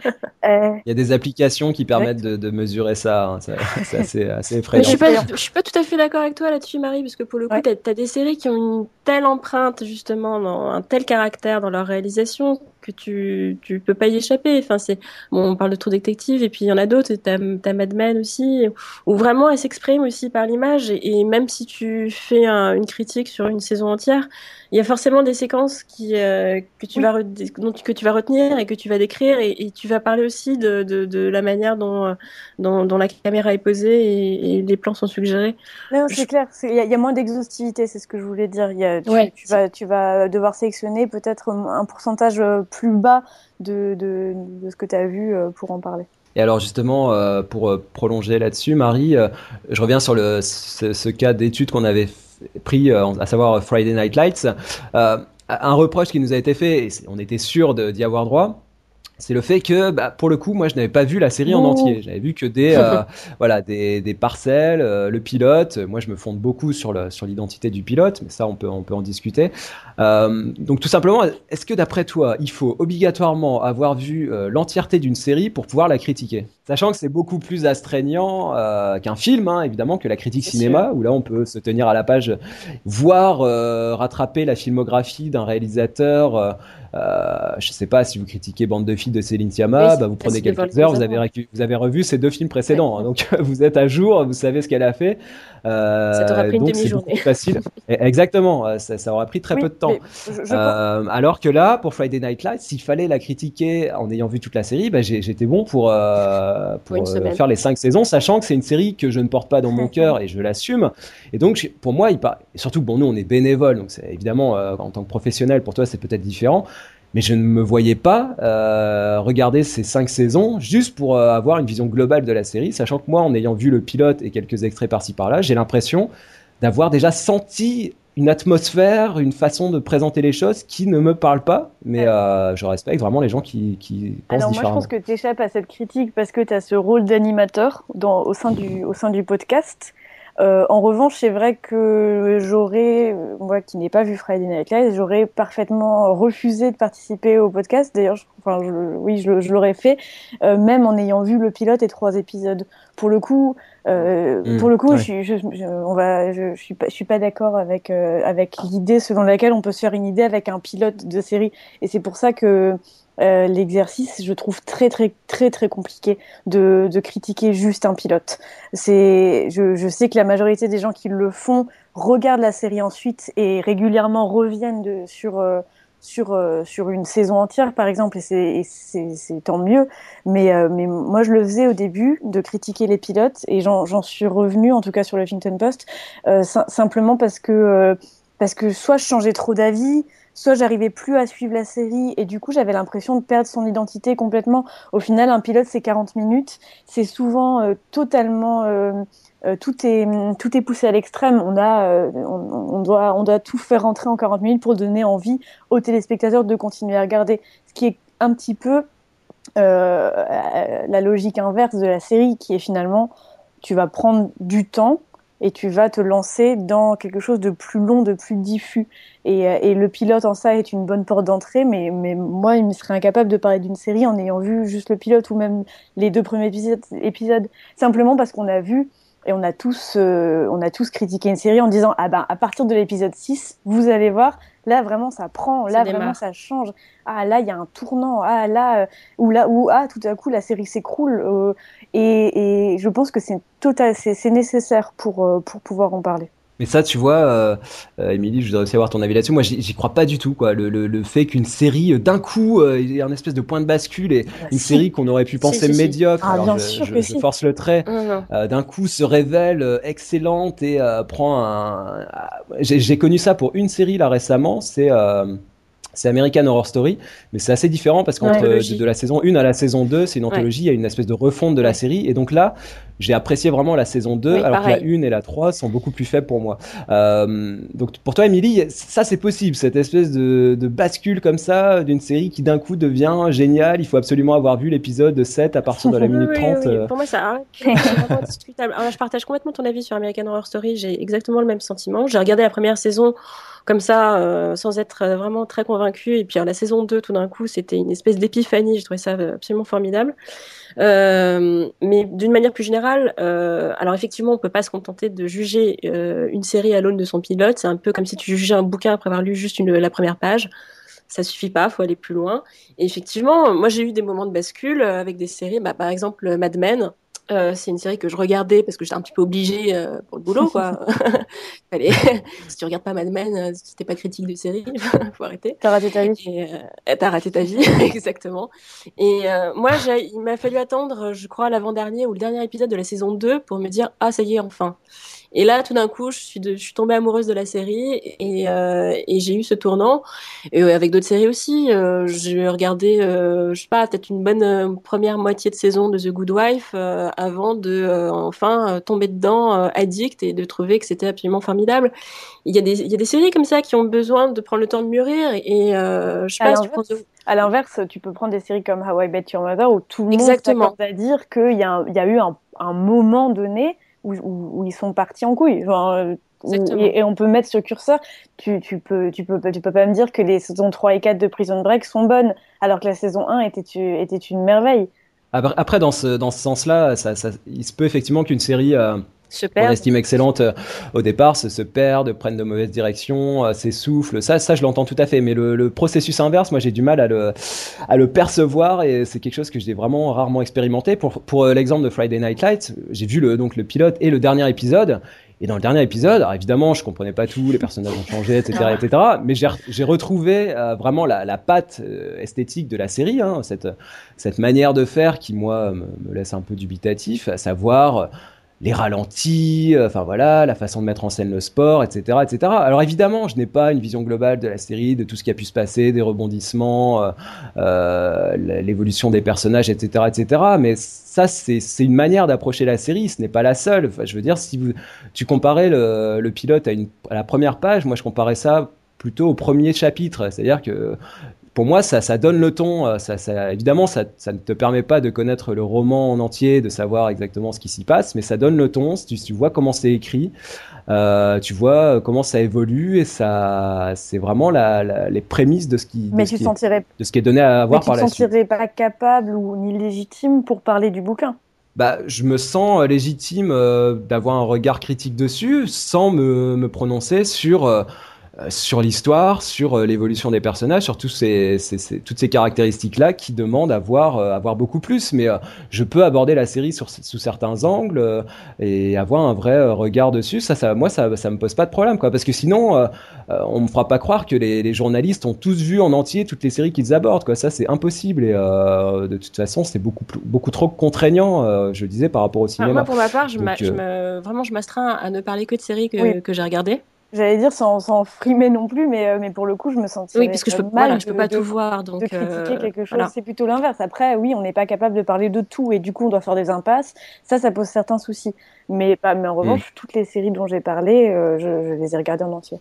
[laughs] Euh, Il y a des applications qui permettent de, de, mesurer ça. Hein. [laughs] C'est assez, assez effrayant. Mais je suis pas, je suis pas tout à fait d'accord avec toi là-dessus, Marie, parce que pour le coup, ouais. tu as, des séries qui ont une telle empreinte justement, dans un tel caractère dans leur réalisation que tu tu peux pas y échapper. Enfin c'est bon, on parle de True Détective et puis il y en a d'autres. T'as as Mad Men aussi, où vraiment elle s'exprime aussi par l'image et, et, même si tu fais un, une critique sur une saison entière, il y a forcément des séquences qui euh, que tu oui. vas dont, que tu vas retenir et que tu vas décrire et, et tu vas parler aussi de, de, de la manière dont, dont, dont la caméra est posée et, et les plans sont suggérés. Non, c'est je... clair. Il y, y, a moins d'exhaustivité, c'est ce que je voulais dire. Y a, tu, ouais, tu vas tu vas devoir sélectionner peut-être un pourcentage plus bas de, de, ce que tu as vu euh, pour en parler. Et alors justement, euh, pour euh, prolonger là-dessus, Marie, je reviens sur le, ce, cas d'étude qu'on avait pris, à savoir Friday Night Lights. Un reproche qui nous a été fait, et on était sûr d'y avoir droit, c'est le fait que bah, pour le coup moi je n'avais pas vu la série en entier. J'avais vu que des euh, [laughs] voilà des, des parcelles euh, le pilote. Moi je me fonde beaucoup sur le sur l'identité du pilote mais ça on peut on peut en discuter. Euh, donc tout simplement est-ce que d'après toi il faut obligatoirement avoir vu l'entièreté d'une série pour pouvoir la critiquer? Sachant que c'est beaucoup plus astreignant qu'un film hein, évidemment que la critique cinéma où là on peut se tenir à la page voir rattraper la filmographie d'un réalisateur euh, je sais pas si vous critiquez Bande de filles de Céline Sciamma, oui, bah, vous prenez quelques heures, vous avez, vous avez revu ces deux films précédents, hein, donc vous êtes à jour, vous savez ce qu'elle a fait. Euh, ça t'aura pris une demi-journée. facile. [laughs] Exactement, euh, ça, ça aura pris très oui, peu de temps. Je, je euh, alors que là, pour Friday Night Lights, s'il fallait la critiquer en ayant vu toute la série, bah, j'étais bon pour, euh, pour, pour faire les cinq saisons, sachant que c'est une série que je ne porte pas dans mon [laughs] cœur et je l'assume. Et donc, pour moi, il part... surtout, bon, nous, on est bénévole, donc évidemment, en tant que professionnel, pour toi, c'est peut-être différent mais je ne me voyais pas euh, regarder ces cinq saisons juste pour euh, avoir une vision globale de la série, sachant que moi, en ayant vu le pilote et quelques extraits par-ci par-là, j'ai l'impression d'avoir déjà senti une atmosphère, une façon de présenter les choses qui ne me parle pas, mais euh, je respecte vraiment les gens qui, qui pensent Alors moi, je pense que tu échappes à cette critique parce que tu as ce rôle d'animateur au, sein du, au sein du podcast. Euh, en revanche, c'est vrai que j'aurais, moi qui n'ai pas vu Friday Night Lights, j'aurais parfaitement refusé de participer au podcast. D'ailleurs, enfin, je, oui, je, je l'aurais fait, euh, même en ayant vu le pilote et trois épisodes. Pour le coup, euh, mmh, pour le coup, ouais. je, je, je, on va, je, je suis pas, je suis pas d'accord avec euh, avec l'idée selon laquelle on peut se faire une idée avec un pilote de série. Et c'est pour ça que euh, l'exercice, je trouve très très très très compliqué de, critiquer juste un pilote. C'est, je, sais que la majorité des gens qui le font regardent la série ensuite et régulièrement reviennent sur euh, sur euh, sur une saison entière par exemple et c'est tant mieux. Mais mais moi je le faisais au début de critiquer les pilotes et j'en suis revenu en tout cas sur le Huffington Post simplement parce que parce que soit je changeais trop d'avis soit j'arrivais plus à suivre la série et du coup j'avais l'impression de perdre son identité complètement. Au final, un pilote c'est 40 minutes, c'est souvent euh, totalement euh, euh, tout est tout est poussé à l'extrême. On a on, doit on doit tout faire rentrer en 40 minutes pour donner envie aux téléspectateurs de continuer à regarder, ce qui est un petit peu la logique inverse de la série qui est finalement tu vas prendre du temps et tu vas te lancer dans quelque chose de plus long, de plus diffus. Et, euh, et le pilote en ça est une bonne porte d'entrée, mais, mais moi, il me serait incapable de parler d'une série en ayant vu juste le pilote ou même les deux premiers épisodes, épisodes simplement parce qu'on a vu et on a tous euh, on a tous critiqué une série en disant ah ben à partir de l'épisode 6 vous allez voir là vraiment ça prend. Là ça vraiment ça change. Ah là il y a un tournant. Ah là euh, ou là ou ah tout à coup la série s'écroule euh, et, et je pense que c'est total c'est nécessaire pour euh, pour pouvoir en parler mais ça, tu vois, euh, Émilie, je voudrais aussi avoir ton avis là-dessus. Moi, j'y crois pas du tout, quoi. Le, le, le fait qu'une série, d'un coup, euh, il y ait un espèce de point de bascule et une si. série qu'on aurait pu penser si, si, médiocre, ah, alors je, je, je force le trait, euh, d'un coup se révèle euh, excellente et euh, prend un. J'ai connu ça pour une série là récemment, c'est c'est American Horror Story, mais c'est assez différent parce qu'entre de, la saison 1 à la saison 2, c'est une anthologie, il y a une espèce de refonte de la série, et donc là, j'ai apprécié vraiment la saison 2, alors que la 1 et la 3 sont beaucoup plus faibles pour moi. Euh, donc pour toi, Emily, ça c'est possible, cette espèce de, bascule comme ça d'une série qui d'un coup devient géniale, il faut absolument avoir vu l'épisode 7 à partir de la [laughs] minute 30. Euh. Pour moi, ça vraiment discutable. Alors, je partage complètement ton avis sur American Horror Story, j'ai exactement le même sentiment. J'ai regardé la première saison comme ça, euh, sans être vraiment très convaincu. Et puis la saison 2, tout d'un coup, c'était une espèce d'épiphanie. J'ai trouvé ça absolument formidable. Euh, mais d'une manière plus générale, euh, alors effectivement, on peut pas se contenter de juger une série à l'aune de son pilote. C'est un peu comme si tu jugeais un bouquin après avoir lu juste la première page ça suffit pas, faut aller plus loin. Et effectivement, moi j'ai eu des moments de bascule avec des séries, bah, par exemple Mad Men, euh, c'est une série que je regardais parce que j'étais un petit peu obligée euh, pour le boulot, quoi. [laughs] [laughs] Fallait... [laughs] si tu regardes pas Mad Men, euh, si t'es pas critique de série, faut arrêter. T'as raté ta vie. T'as raté ta vie, exactement. Et moi, il m'a fallu attendre, je crois, l'avant-dernier ou le dernier épisode de la saison 2 pour me dire, ah, ça y est, enfin. Et là, tout d'un coup, je suis, je suis tombée amoureuse de la série et, euh, et j'ai eu ce tournant. Et euh, avec d'autres séries aussi, euh, j'ai regardé, euh, je sais pas, peut-être une bonne euh, première moitié de saison de The Good Wife avant de enfin tomber dedans addict et de trouver que c'était absolument formidable. Il y, a des, il y a des séries comme ça qui ont besoin de prendre le temps de mûrir et je sais pas. À l'inverse, tu peux prendre des séries comme How I Bet Your Mother où tout le monde s'accorde à dire qu'il y, y a eu un, un moment donné où, où, ils sont partis en couille. Euh, et, on peut mettre ce curseur. Tu, tu, peux, tu, peux, tu peux pas me dire que les saisons 3 et 4 de Prison Break sont bonnes, alors que la saison 1 était, était une merveille. Après, dans ce, dans ce sens-là, ça, ça, il se peut effectivement qu'une série. Euh, on estime excellente euh, au départ, se, se perdent, prennent de mauvaises directions, euh, s'essoufflent. Ça, ça, je l'entends tout à fait. Mais le, le processus inverse, moi, j'ai du mal à le, à le percevoir et c'est quelque chose que j'ai vraiment rarement expérimenté. Pour, pour euh, l'exemple de Friday Night Lights, j'ai vu le, donc le pilote et le dernier épisode. Et dans le dernier épisode, alors évidemment, je comprenais pas tout, les personnages ont changé, etc., etc. Mais j'ai retrouvé euh, vraiment la, la patte esthétique de la série, hein, cette, cette manière de faire qui moi me, me laisse un peu dubitatif, à savoir les ralentis, euh, enfin voilà, la façon de mettre en scène le sport, etc., etc. Alors évidemment, je n'ai pas une vision globale de la série, de tout ce qui a pu se passer, des rebondissements, euh, euh l'évolution des personnages, etc., etc. Mais ça, c'est une manière d'approcher la série. Ce n'est pas la seule. Enfin, je veux dire, si vous, tu comparais le, pilote à, à la première page, moi je comparais ça plutôt au premier chapitre. C'est-à-dire que pour moi, ça, ça, donne le ton. Euh, ça, ça, évidemment, ça, ça, ne te permet pas de connaître le roman en entier, de savoir exactement ce qui s'y passe, mais ça donne le ton. Tu, tu vois comment c'est écrit, euh, tu vois comment ça évolue, et ça, c'est vraiment la, la, les prémices de ce qui, de, ce qui est, de ce qui est donné à voir par la suite. tu ne te sentirais pas capable ou ni légitime pour parler du bouquin? Bah, je me sens légitime euh, d'avoir un regard critique dessus sans me, me prononcer sur euh, euh, sur l'histoire, sur euh, l'évolution des personnages, sur tous ces, ces, toutes ces caractéristiques-là qui demandent à voir, euh, à voir beaucoup plus. Mais je peux aborder la série sur, sous certains angles et avoir un vrai regard dessus. Ça, ça, moi, ça, ça me pose pas de problème, quoi. Parce que sinon, on me fera pas croire que les, les, journalistes ont tous vu en entier toutes les séries qu'ils abordent, quoi. Ça, c'est impossible. Et de toute façon, c'est beaucoup, beaucoup trop contraignant, je disais, par rapport au cinéma. moi, pour ma part, je, je me, vraiment, je m'astreins à ne parler que de séries que, que j'ai regardées. J'allais dire sans, sans frimer non plus, mais, euh, mais pour le coup, je me sens oui, parce que je peux, mal je peux pas tout voir. Donc, de critiquer euh, quelque chose, c'est plutôt l'inverse. Après, oui, on n'est pas capable de parler de tout et du coup, on doit faire des impasses. Ça, ça pose certains soucis. Mais, pas, mais en revanche, mm. toutes les séries dont j'ai parlé, euh, je, je les ai regardées en entier.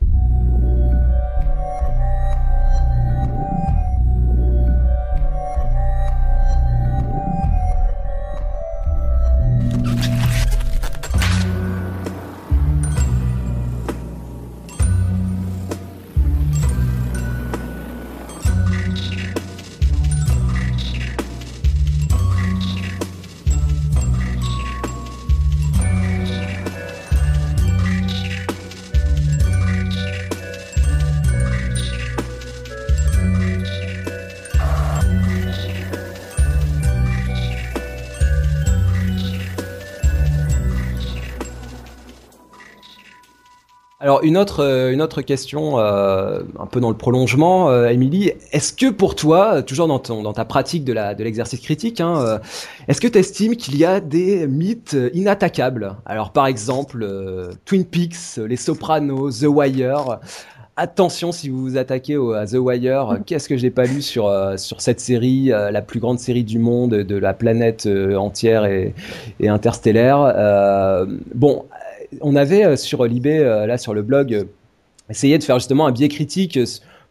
Alors une autre euh, une autre question euh, un peu dans le prolongement, euh, Émilie, est-ce que pour toi, toujours dans ton dans ta pratique de la de l'exercice critique, hein, euh, est-ce que tu estimes qu'il y a des mythes inattaquables? Alors par exemple Twin Peaks, Les Sopranos, The Wire. attention si vous vous attaquez au, à The Wire. Mm. Qu'est-ce que j'ai pas lu sur euh, sur cette série, euh, la plus grande série du monde, de la planète euh, entière et, et interstellaire. Euh, bon, on avait euh, sur Libé, euh, là sur le blog, euh, essayé de faire justement un biais critique.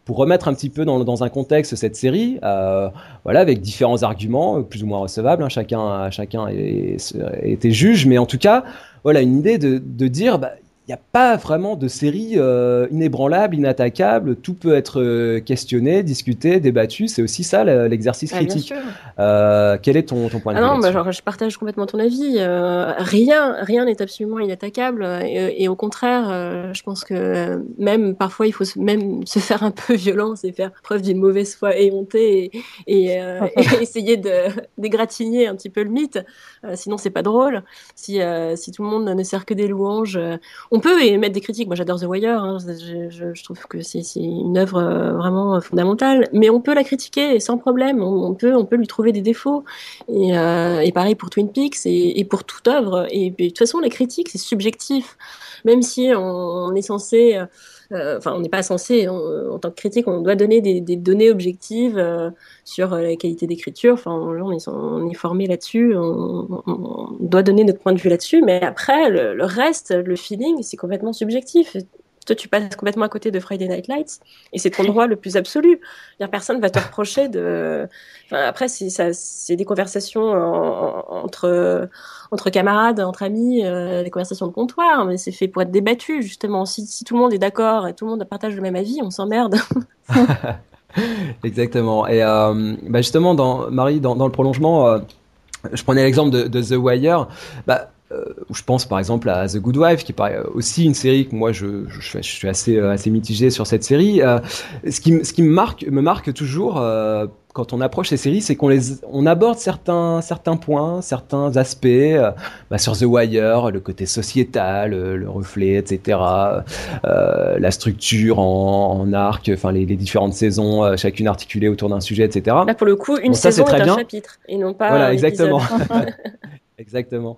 pour remettre un petit peu dans, un contexte cette série, voilà, avec différents arguments, plus ou moins recevables, hein, chacun, chacun était juge, mais en tout cas, voilà, une idée de, dire, bah, n'y a pas vraiment de série euh, inébranlable, inattaquable, tout peut être euh, questionné, discuté, débattu, c'est aussi ça le- l'exercice Ah, critique. Euh, quel est ton, ton point de Ah vue non, bah, genre, je partage complètement ton avis. Euh, rien, rien n'est absolument inattaquable. Et, et au contraire, euh, je pense que même parfois, il faut se, même se faire un peu [laughs] violence et faire preuve d'une mauvaise foi éhontée et, et, euh, et [laughs] essayer de d'égratigner un petit peu le mythe. Euh, sinon, c'est pas drôle. Si, euh, si tout le monde ne sert que des louanges, euh, on peut émettre des critiques. Moi, j'adore The Wire. hein. Je, trouve que c'est une œuvre euh, vraiment fondamentale. Mais on peut la critiquer sans problème. On, peut, on peut lui trouver des défauts. Et, euh, pareil pour Twin Peaks et, pour toute œuvre. Et, et de toute façon, la critique, c'est subjectif. Même si on, est censé, euh, enfin, on n'est pas censé, en tant que critique, on doit donner des, des données objectives euh, sur euh, la qualité d'écriture. Enfin, on on est formé là-dessus, on, on- on doit donner notre point de vue là-dessus. Mais après, le, le reste, le feeling, c'est complètement subjectif. Tu passes complètement à côté de Friday Night Lights, et c'est ton droit le plus absolu. C'est-à-dire, Personne va te reprocher de. Après, c'est des conversations en- en- entre entre camarades, entre amis, euh, des conversations de comptoir, mais c'est fait pour être débattu justement. Si, tout le monde est d'accord et tout le monde partage le même avis, on s'emmerde. [laughs] Exactement. Et euh, bah justement, Marie, dans, le prolongement, euh, je prenais l'exemple de, The Wire, bah, où je pense par exemple à The Good Wife, qui paraît aussi une série que moi je, je, je suis assez, euh, assez mitigé sur cette série. Euh, ce qui, m- ce qui me marque, me marque toujours euh, quand on approche ces séries, c'est qu'on les, on aborde certains, certains points, certains aspects. euh, bah, sur The Wire, le côté sociétal, le, le reflet, etc. Euh, la structure en, en arc, enfin les, les différentes saisons, euh, chacune articulée autour d'un sujet, etc. Là, pour le coup, une Bon, ça, saison très est un bien. chapitre et non pas. Voilà, un exactement. [laughs] Exactement.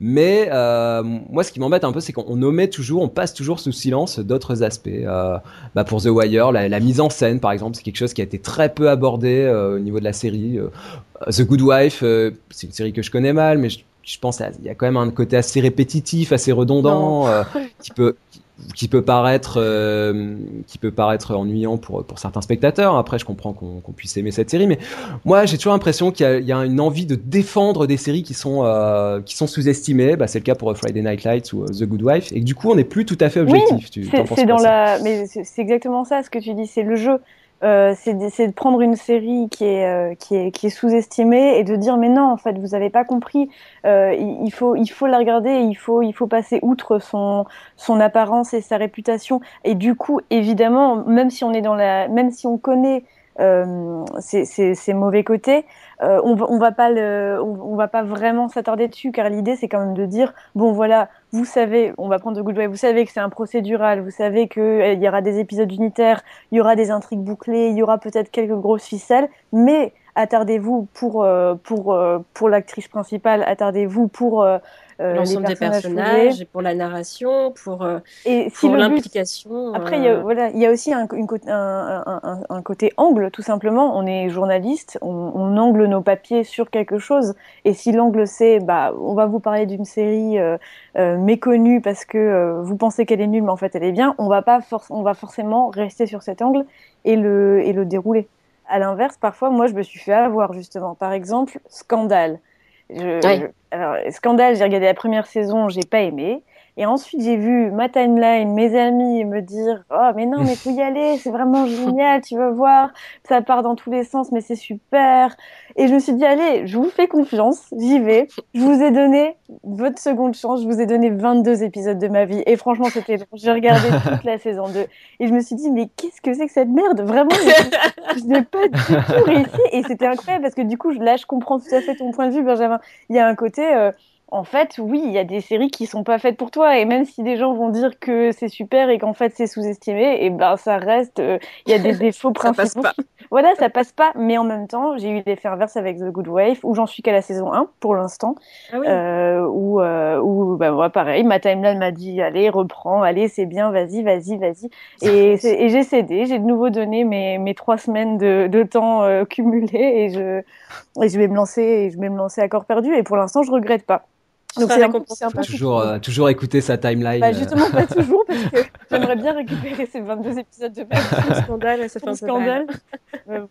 Mais euh, moi, ce qui m'embête un peu, c'est qu'on omet toujours, on passe toujours sous silence d'autres aspects. Euh, bah pour The Wire, la, la mise en scène, par exemple, c'est quelque chose qui a été très peu abordé euh, au niveau de la série. The Good Wife, c'est une série que je connais mal, mais je, je pense qu'il y a quand même un côté assez répétitif, assez redondant, [laughs] qui peut qui peut paraître euh, qui peut paraître ennuyant pour pour certains spectateurs. Après, je comprends qu'on puisse aimer cette série, mais moi, j'ai toujours l'impression qu'il y, y a une envie de défendre des séries qui sont euh, qui sont sous-estimées. Bah, c'est le cas pour Friday Night Lights ou euh, The Good Wife, et que du coup, on n'est plus tout à fait objectif. tu C'est dans la, mais c'est exactement ça ce que tu dis, c'est le jeu. Euh, c'est de, de prendre une série qui est euh, qui est qui est sous-estimée et de dire mais non en fait vous avez pas compris. Euh, il, faut il faut la regarder il faut il faut passer outre son son apparence et sa réputation. Et du coup évidemment même si on est dans la même si on connaît euh, mauvais côtés euh, on, on va pas le on, va pas vraiment s'attarder dessus car l'idée c'est quand même de dire bon voilà vous savez, on va prendre The Good Wife, vous savez que c'est un procédural, vous savez qu'il y aura des épisodes unitaires, il y aura des intrigues bouclées, il y aura peut-être quelques grosses ficelles, mais attardez-vous pour, euh, pour, euh, pour l'actrice principale, attardez-vous pour euh, euh, L'ensemble des personnages et pour la narration, pour, Et si pour l'implication. après, il y a, voilà, il y a aussi un, une côté- un, un- un- un côté angle, tout simplement. On est journaliste, on, on angle nos papiers sur quelque chose. Et si l'angle c'est, bah, on va vous parler d'une série euh, euh, méconnue parce que vous pensez qu'elle est nulle, mais en fait elle est bien, on va pas on va forcément rester sur cet angle et le, et le dérouler. À l'inverse, parfois, moi, je me suis fait avoir justement. Par exemple, Scandale. Je, Ouais. je- alors, Scandale, j'ai regardé la première saison, j'ai pas aimé. Et ensuite, j'ai vu ma timeline, mes amis me dire Oh, mais non, mais faut y [laughs] aller, c'est vraiment génial, tu vas voir, ça part dans tous les sens, mais c'est super. Et je me suis dit Allez, je vous fais confiance, j'y vais. Je vous ai donné votre seconde chance, je vous ai donné 22 épisodes de ma vie. Et franchement, c'était long. J'ai regardé [laughs] toute la saison 2. Et je me suis dit Mais qu'est-ce que c'est que cette merde? Vraiment, je, je n'ai pas [laughs] du tout réussi. Et c'était incroyable parce que du coup, là, je comprends tout à fait ton point de vue, Benjamin. Il y a un côté. euh, en fait, oui, il y a des séries qui sont pas faites pour toi, et même si des gens vont dire que c'est super et qu'en fait c'est sous-estimé, et ben ça reste, euh, il y a des [laughs] défauts Ça passe principaux. pas. [laughs] voilà, ça passe pas. Mais en même temps, j'ai eu l'effet inverse avec The Good Wife, où j'en suis qu'à la saison 1 pour l'instant. Ah oui. Euh, où, euh, où bah, voilà, pareil, ma timeline m'a dit allez, reprends, allez, c'est bien, vas-y, vas-y, vas-y. Et, j'ai cédé, j'ai de nouveau donné mes, mes trois semaines de, de temps cumulés et je, et je vais me lancer, et je vais me lancer à corps perdu. Et pour l'instant, je regrette pas. Donc c'est un, un peu toujours, euh, toujours écouter sa timeline. bah, euh. justement pas [laughs] toujours parce que j'aimerais bien récupérer ces 22 épisodes de Le scandale, ça fait un scandale. [laughs]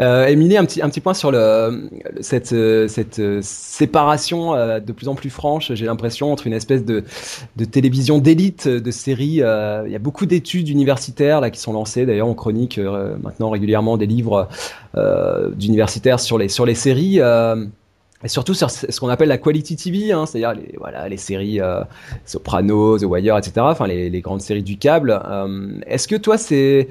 Euh, Émilie, un petit, un petit point sur le, cette, euh, cette euh, séparation euh, de plus en plus franche, j'ai l'impression, entre une espèce de, de télévision d'élite, de séries. euh, Il y a beaucoup d'études universitaires là, qui sont lancées. D'ailleurs, on chronique euh, maintenant régulièrement des livres euh, d'universitaires sur les, sur les séries. Surtout sur ce qu'on appelle la quality TV, hein, c'est-à-dire les, voilà, les séries euh, Sopranos, The Wire, etc., enfin les, grandes séries du câble. Euh, Est-ce que toi, c'est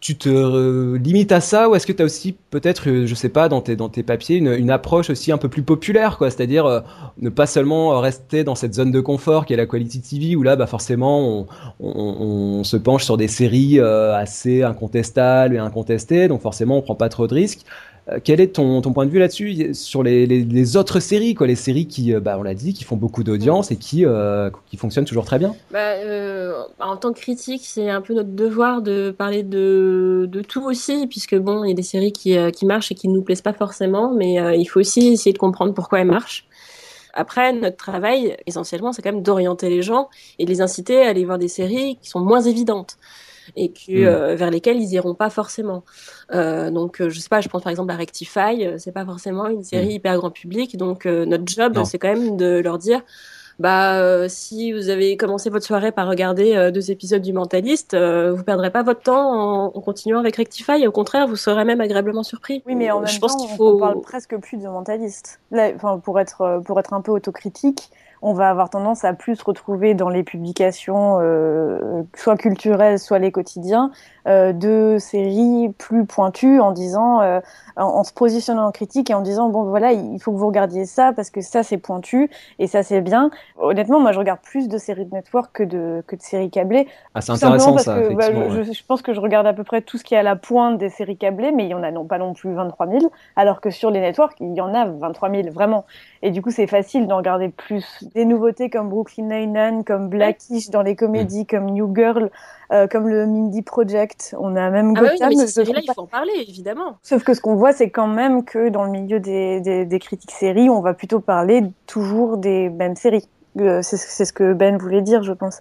tu, te euh, limites à ça ou est-ce que tu as aussi peut-être, euh, je sais pas, dans tes, dans tes papiers, une, approche aussi un peu plus populaire, quoi, c'est-à-dire ne pas seulement rester dans cette zone de confort qui est la quality TV où là, bah forcément, on, on, se penche sur des séries assez incontestables et incontestées, donc forcément, on prend pas trop de risques. Euh, quel est ton, point de vue là-dessus? Sur les, autres séries, quoi, les séries qui, euh, bah, on l'a dit, qui font beaucoup d'audience et qui, euh, qui fonctionnent toujours très bien. Bah, en tant que critique, c'est un peu notre devoir de parler de, de tout aussi, puisque bon, il y a des séries qui, qui marchent et qui ne nous plaisent pas forcément, mais il faut aussi essayer de comprendre pourquoi elles marchent. Après, notre travail, essentiellement, c'est quand même d'orienter les gens et de les inciter à aller voir des séries qui sont moins évidentes et que, Mm. euh, vers lesquelles ils iront pas forcément. Euh, donc, euh, je sais pas, je pense par exemple à Rectify, c'est pas forcément une série hyper grand public, donc euh, notre job, Non. c'est quand même de leur dire bah, euh, si vous avez commencé votre soirée par regarder euh, deux épisodes du Mentaliste, euh, vous perdrez pas votre temps en, en continuant avec Rectify. Au contraire, vous serez même agréablement surpris. Oui, mais en même je pense qu'il on- faut. on parle presque plus de mentaliste. Là, enfin, pour être pour être un peu autocritique, on va avoir tendance à plus retrouver dans les publications, euh, soit culturelles, soit les quotidiens, euh, de séries plus pointues en disant, euh, en, en se positionnant en critique et en disant bon voilà, il faut que vous regardiez ça parce que ça c'est pointu et ça c'est bien. Honnêtement, moi je regarde plus de séries de network que de que de séries câblées. Ah, c'est intéressant parce ça, que bah, je pense que je regarde à peu près tout ce qui est à la pointe des séries câblées, mais il y en a non pas non plus 23 000, alors que sur les networks, il y en a 23 000 vraiment. Et du coup, c'est facile d'en regarder plus. Des nouveautés comme Brooklyn Nine-Nine, comme Blackish dans les comédies, comme New Girl, euh, comme le Mindy Project. On a même Ah bah oui, Gotham. mais ces trouve il pas- faut en parler, évidemment. Sauf que ce qu'on voit, c'est quand même que dans le milieu des, des, des critiques séries, on va plutôt parler toujours des mêmes séries. Euh, c'est c'est ce que Ben voulait dire, je pense.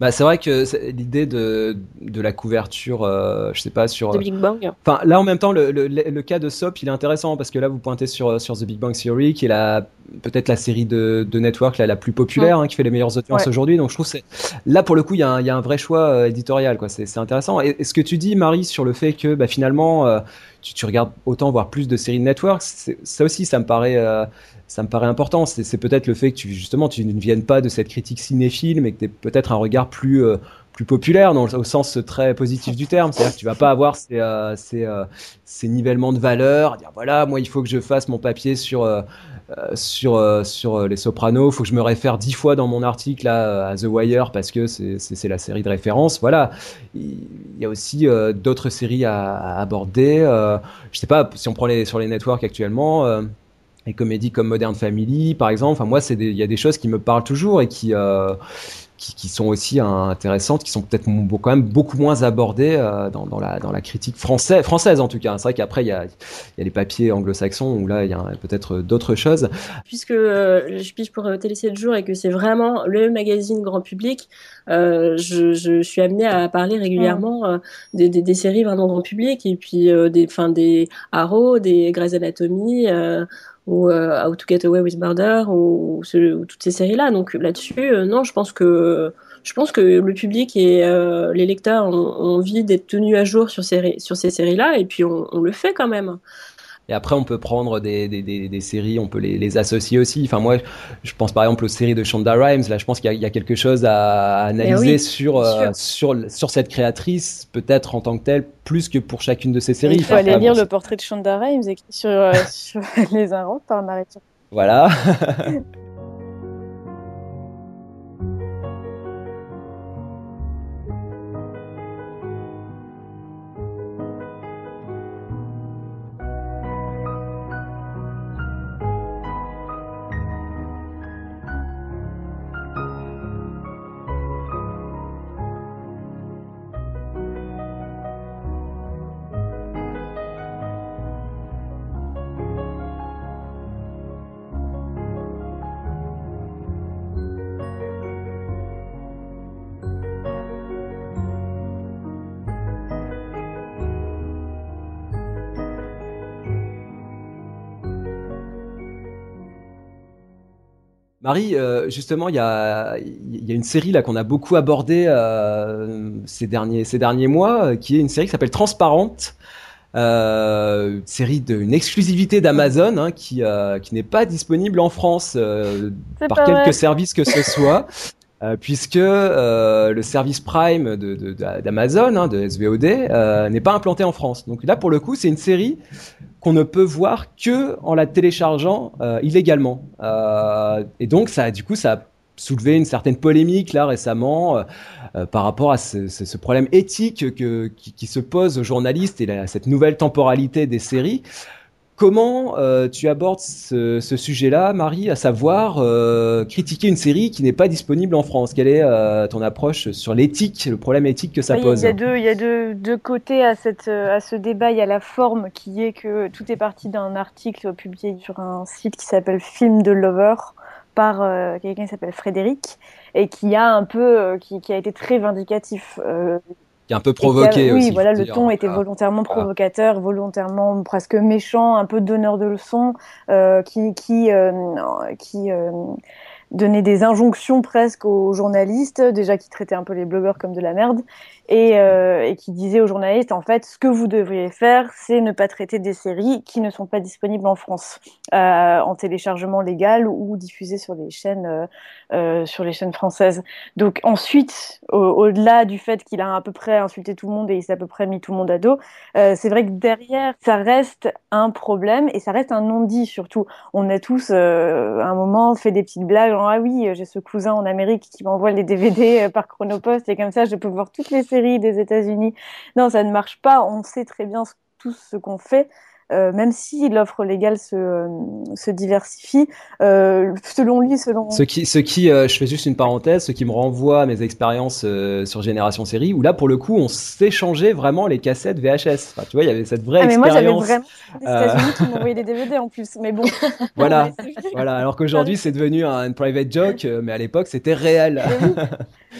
Bah, c'est vrai que l'idée de, de la couverture, euh, je sais pas, sur. The Big Bang. Enfin, là en même temps, le, le, le cas de Sop, il est intéressant parce que là, vous pointez sur, sur The Big Bang Theory, qui est la peut-être la série de, de network la, la plus populaire, hein, qui fait les meilleures audiences Ouais. aujourd'hui. Donc je trouve que c'est là pour le coup, il y, a un- il y a un vrai choix euh, éditorial, quoi. C'est c'est intéressant. Et, et ce que tu dis, Marie, sur le fait que bah, finalement, euh, tu, tu regardes autant voir plus de séries de network, ça aussi, ça me paraît. euh, important. C'est peut-être le fait que tu, justement, tu ne viennes pas de cette critique cinéphile, mais que tu aies peut-être un regard plus, euh, populaire au sens très positif du terme. C'est-à-dire tu vas pas avoir ces, euh, nivellements de valeur, dire voilà, moi il faut que je fasse mon papier sur, euh, sur, euh, sur euh, les Sopranos, faut que je me réfère dix fois dans mon article là, à The Wire parce que c'est la série de référence. Voilà, il y a aussi d'autres séries à, à aborder. Je sais pas si on prend les, sur les networks actuellement. Les comédies comme Modern Family, par exemple. Enfin, moi, il y a des choses qui me parlent toujours et qui, euh, qui, qui sont aussi hein, intéressantes, qui sont peut-être quand même beaucoup moins abordées euh, dans, dans, la, dans la critique française, française en tout cas. C'est vrai qu'après, il y a, il y a les papiers anglo-saxons où là, il y a peut-être d'autres choses. Puisque euh, je pige pour euh, Télé 7 jours et que c'est vraiment le magazine grand public, euh, je, je suis amenée à parler régulièrement euh, des, des, des séries vraiment grand public et puis euh, des, fin, des Arrow, des Grey's Anatomy. Ou euh, How to Get Away with Murder ou, ou toutes ces séries là donc là-dessus euh, non je pense que je pense que le public et euh, les lecteurs ont, ont envie d'être tenus à jour sur ces, sur ces séries là et puis on, on le fait quand même Et après, on peut prendre des, des, des, des séries, on peut les, les associer aussi. Enfin, moi, je pense par exemple aux séries de Shonda Rhimes. Là, je pense qu'il y, a- il y a quelque chose à analyser oui, sur, euh, sur, sur cette créatrice, peut-être en tant que telle, plus que pour chacune de ces séries. Il faut Enfin, aller lire bon, le portrait de Shonda Rhimes écrit sur, euh, [laughs] sur les inventes par Marie. Voilà. [laughs] Marie, euh, justement, il y a, y a, une série là qu'on a beaucoup abordée euh, ces derniers ces derniers mois, qui est une série qui s'appelle Transparente. Euh, une série d'une exclusivité d'Amazon hein, qui, qui n'est pas disponible en France par quelque service que ce soit. Euh, puisque euh, le service Prime d'Amazon, de, de, hein, de SVOD, euh, n'est pas implanté en France. Donc là, pour le coup, c'est une série qu'on ne peut voir que en la téléchargeant illégalement. et donc, ça, du coup, ça a soulevé une certaine polémique là récemment par rapport à ce, ce, problème éthique que, qui, qui, se pose aux journalistes et à cette nouvelle temporalité des séries. Comment euh, tu abordes ce, sujet-là, Marie, à savoir euh, critiquer une série qui n'est pas disponible en France? Quelle est euh, ton approche sur l'éthique, le problème éthique que ça pose Il y a, deux, il y a deux, côtés à, cette, à ce débat. Il y a la forme qui est que tout est parti d'un article publié sur un site qui s'appelle Film de Lover par quelqu'un qui s'appelle Frédéric et qui a un peu, qui, qui, a été très vindicatif qui un peu provoqué aussi. Oui, voilà, le ton était volontairement provocateur, volontairement presque méchant, un peu donneur de leçons, euh, qui qui euh, qui euh, donnait des injonctions presque aux journalistes, déjà qui traitaient un peu les blogueurs comme de la merde, et, euh, et, qui disait aux journalistes en fait ce que vous devriez faire c'est ne pas traiter des séries qui ne sont pas disponibles en France euh, en téléchargement légal ou diffusées sur les chaînes euh, sur les chaînes françaises. Donc ensuite au-delà du fait qu'il a à peu près insulté tout le monde et il s'est à peu près mis tout le monde à dos c'est vrai que derrière ça reste un problème et ça reste un non-dit surtout. On a tous à un moment fait des petites blagues genre ah oui j'ai ce cousin en Amérique qui m'envoie les DVD par Chronopost et comme ça je peux voir toutes les séries des États-Unis. Non, ça ne marche pas. On sait très bien tout ce qu'on fait. Euh, même si l'offre légale se, euh, se diversifie, euh, selon lui, selon... Ce qui, ce qui je fais juste une parenthèse, ce qui me renvoie à mes expériences sur Génération Série, où là, pour le coup, on s'échangeait vraiment les cassettes VHS. Enfin, tu vois, il y avait cette vraie ah, mais expérience. Mais moi, j'avais vraiment des États-Unis qui m'envoyaient des [laughs] DVD en plus, mais bon. [laughs] voilà, [laughs] voilà. Alors qu'aujourd'hui, c'est devenu un private joke, mais à l'époque, c'était réel.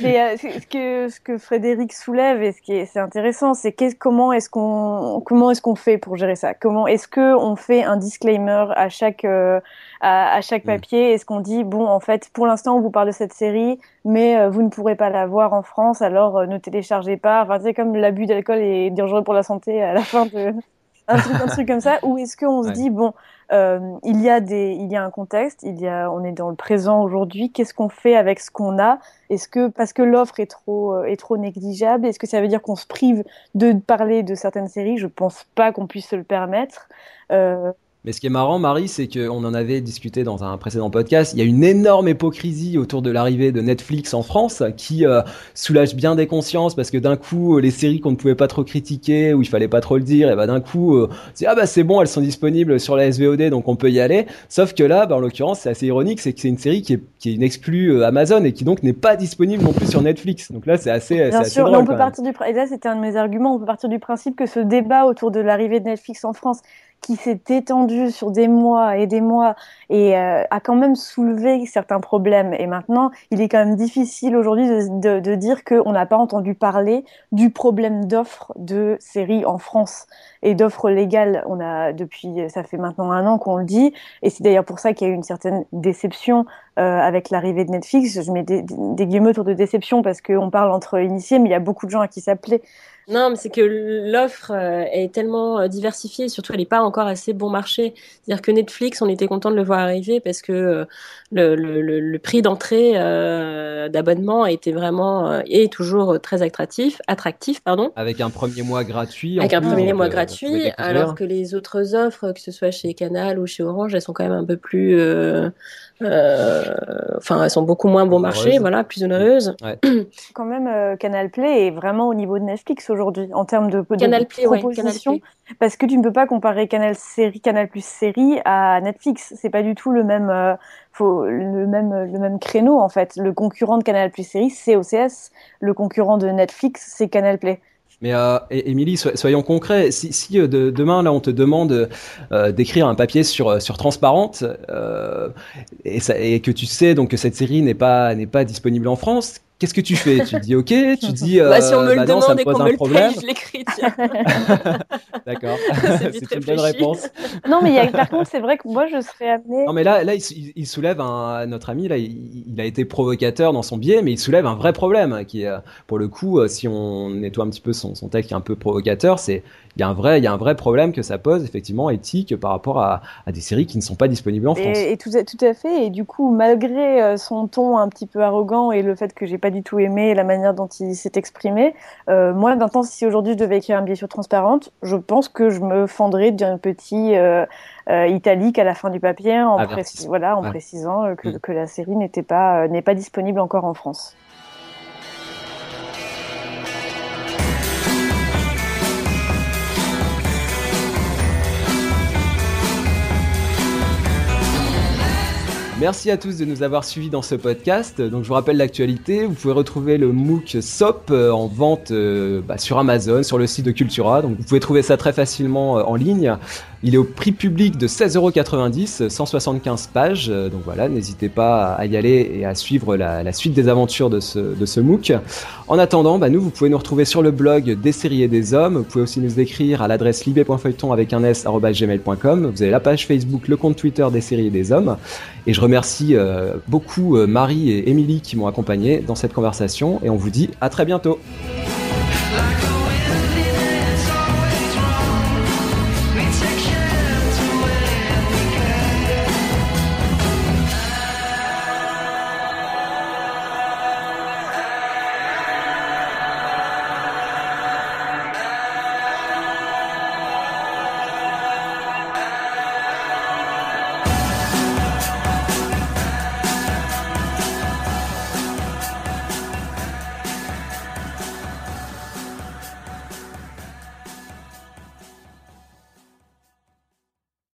Mais euh, ce que ce que Frédéric soulève et ce qui est c'est intéressant, c'est comment est-ce qu'on comment est-ce qu'on fait pour gérer ça? Comment est-ce que on fait un disclaimer à chaque euh, à, chaque mm. papier? Est-ce qu'on dit bon en fait pour l'instant on vous parle de cette série, mais euh, vous ne pourrez pas la voir en France, alors ne téléchargez pas. Enfin c'est comme l'abus d'alcool est dangereux pour la santé à la fin de un truc, un truc comme ça. Ou est-ce qu'on se dit bon il y a des, il y a un contexte, il y a, on est dans le présent aujourd'hui. Qu'est-ce qu'on fait avec ce qu'on a? Est-ce que parce que l'offre est trop, euh, est trop négligeable, est-ce que ça veut dire qu'on se prive de parler de certaines séries? Je pense pas qu'on puisse se le permettre. Euh, mais ce qui est marrant, Marie, c'est qu'on en avait discuté dans un précédent podcast. Il y a une énorme hypocrisie autour de l'arrivée de Netflix en France qui euh, soulage bien des consciences parce que d'un coup, les séries qu'on ne pouvait pas trop critiquer ou il fallait pas trop le dire, et bah d'un coup, euh, c'est ah bah c'est bon, elles sont disponibles sur la SVOD donc on peut y aller. Sauf que là, bah, en l'occurrence, c'est assez ironique, c'est que c'est une série qui est, qui est une exclue euh, Amazon et qui donc n'est pas disponible non plus sur Netflix. Donc là, c'est assez, bien sûr, on peut partir du et là c'était un de mes arguments. On peut partir du principe que ce débat autour de l'arrivée de Netflix en France qui s'est étendu sur des mois et des mois et euh, a quand même soulevé certains problèmes. Et maintenant, il est quand même difficile aujourd'hui de, de, de, dire qu'on n'a pas entendu parler du problème d'offres de séries en France et d'offres légales. On a depuis, ça fait maintenant un an qu'on le dit, et c'est d'ailleurs pour ça qu'il y a eu une certaine déception avec l'arrivée de Netflix. Je mets des, des guillemets autour de déception parce qu'on parle entre initiés, mais il y a beaucoup de gens à qui ça plaît. Non, mais c'est que l'offre euh, est tellement euh, diversifiée, surtout elle n'est pas encore assez bon marché. C'est-à-dire que Netflix, on était content de le voir arriver parce que euh, le, le, le prix d'entrée euh, d'abonnement était vraiment et toujours très attractif, attractif, pardon. Avec un premier mois gratuit. Avec un premier mois gratuit, alors que les autres offres, que ce soit chez Canal ou chez Orange, elles sont quand même un peu plus euh, enfin, elles sont beaucoup moins bon marché, voilà, plus onéreuses. Ouais. [clears throat] Quand même, euh, Canal Play est vraiment au niveau de Netflix aujourd'hui en termes de, de Canal Play, propositions, parce que tu ne peux pas comparer Canal série, Canal Plus série à Netflix. C'est pas du tout le même, euh, faut, le même, le même créneau en fait. Le concurrent de Canal Plus série, c'est OCS. Le concurrent de Netflix, c'est Canal Play. Mais euh, Émilie, soyons concrets. Si, si euh, de, demain là on te demande euh, d'écrire un papier sur euh, sur Transparente et, et, que tu sais donc que cette série n'est pas n'est pas disponible en France, qu'est-ce que tu fais? Tu dis ok, tu dis bah, si on me bah le non, ça demande me et pose qu'on un me le problème. paye, je l'écris. [laughs] D'accord, [laughs] C'est une bonne réponse. Non, mais il y a- par contre, c'est vrai que moi, je serais amenée. Non mais là, là, il, soulève un notre ami là, il, il a été provocateur dans son biais, mais il soulève un vrai problème qui est, euh, pour le coup, euh, si on nettoie un petit peu son, son texte qui est un peu provocateur, c'est il y a un vrai, il y a un vrai problème que ça pose effectivement éthique par rapport à, à des séries qui ne sont pas disponibles en France. Et, et tout, à- tout à fait. Et du coup, malgré euh, son ton un petit peu arrogant et le fait que j'ai pas du tout aimé la manière dont il s'est exprimé, euh, moi, maintenant, si aujourd'hui je devais écrire un billet sur transparente, je pense que je me fendrais d'un petit euh, euh, italique à la fin du papier en, précis- voilà, en Ouais. précisant euh, que, Mm. que la série n'était pas, n'est pas disponible encore en France. Merci à tous de nous avoir suivis dans ce podcast. Donc je vous rappelle l'actualité, vous pouvez retrouver le MOOC SOP euh, en vente euh, bah, sur Amazon, sur le site de Cultura. Donc vous pouvez trouver ça très facilement euh, en ligne. Il est au prix public de 16,90€, 175 pages. Donc voilà, n'hésitez pas à y aller et à suivre la, suite des aventures de ce, MOOC. En attendant, bah, nous, vous pouvez nous retrouver sur le blog des séries et des hommes. Vous pouvez aussi nous écrire à l'adresse libé.feuilleton avec un s gmail.com. Vous avez la page Facebook, le compte Twitter des séries et des hommes. Et je remercie euh, beaucoup euh, Marie et Émilie qui m'ont accompagné dans cette conversation. Et on vous dit à très bientôt.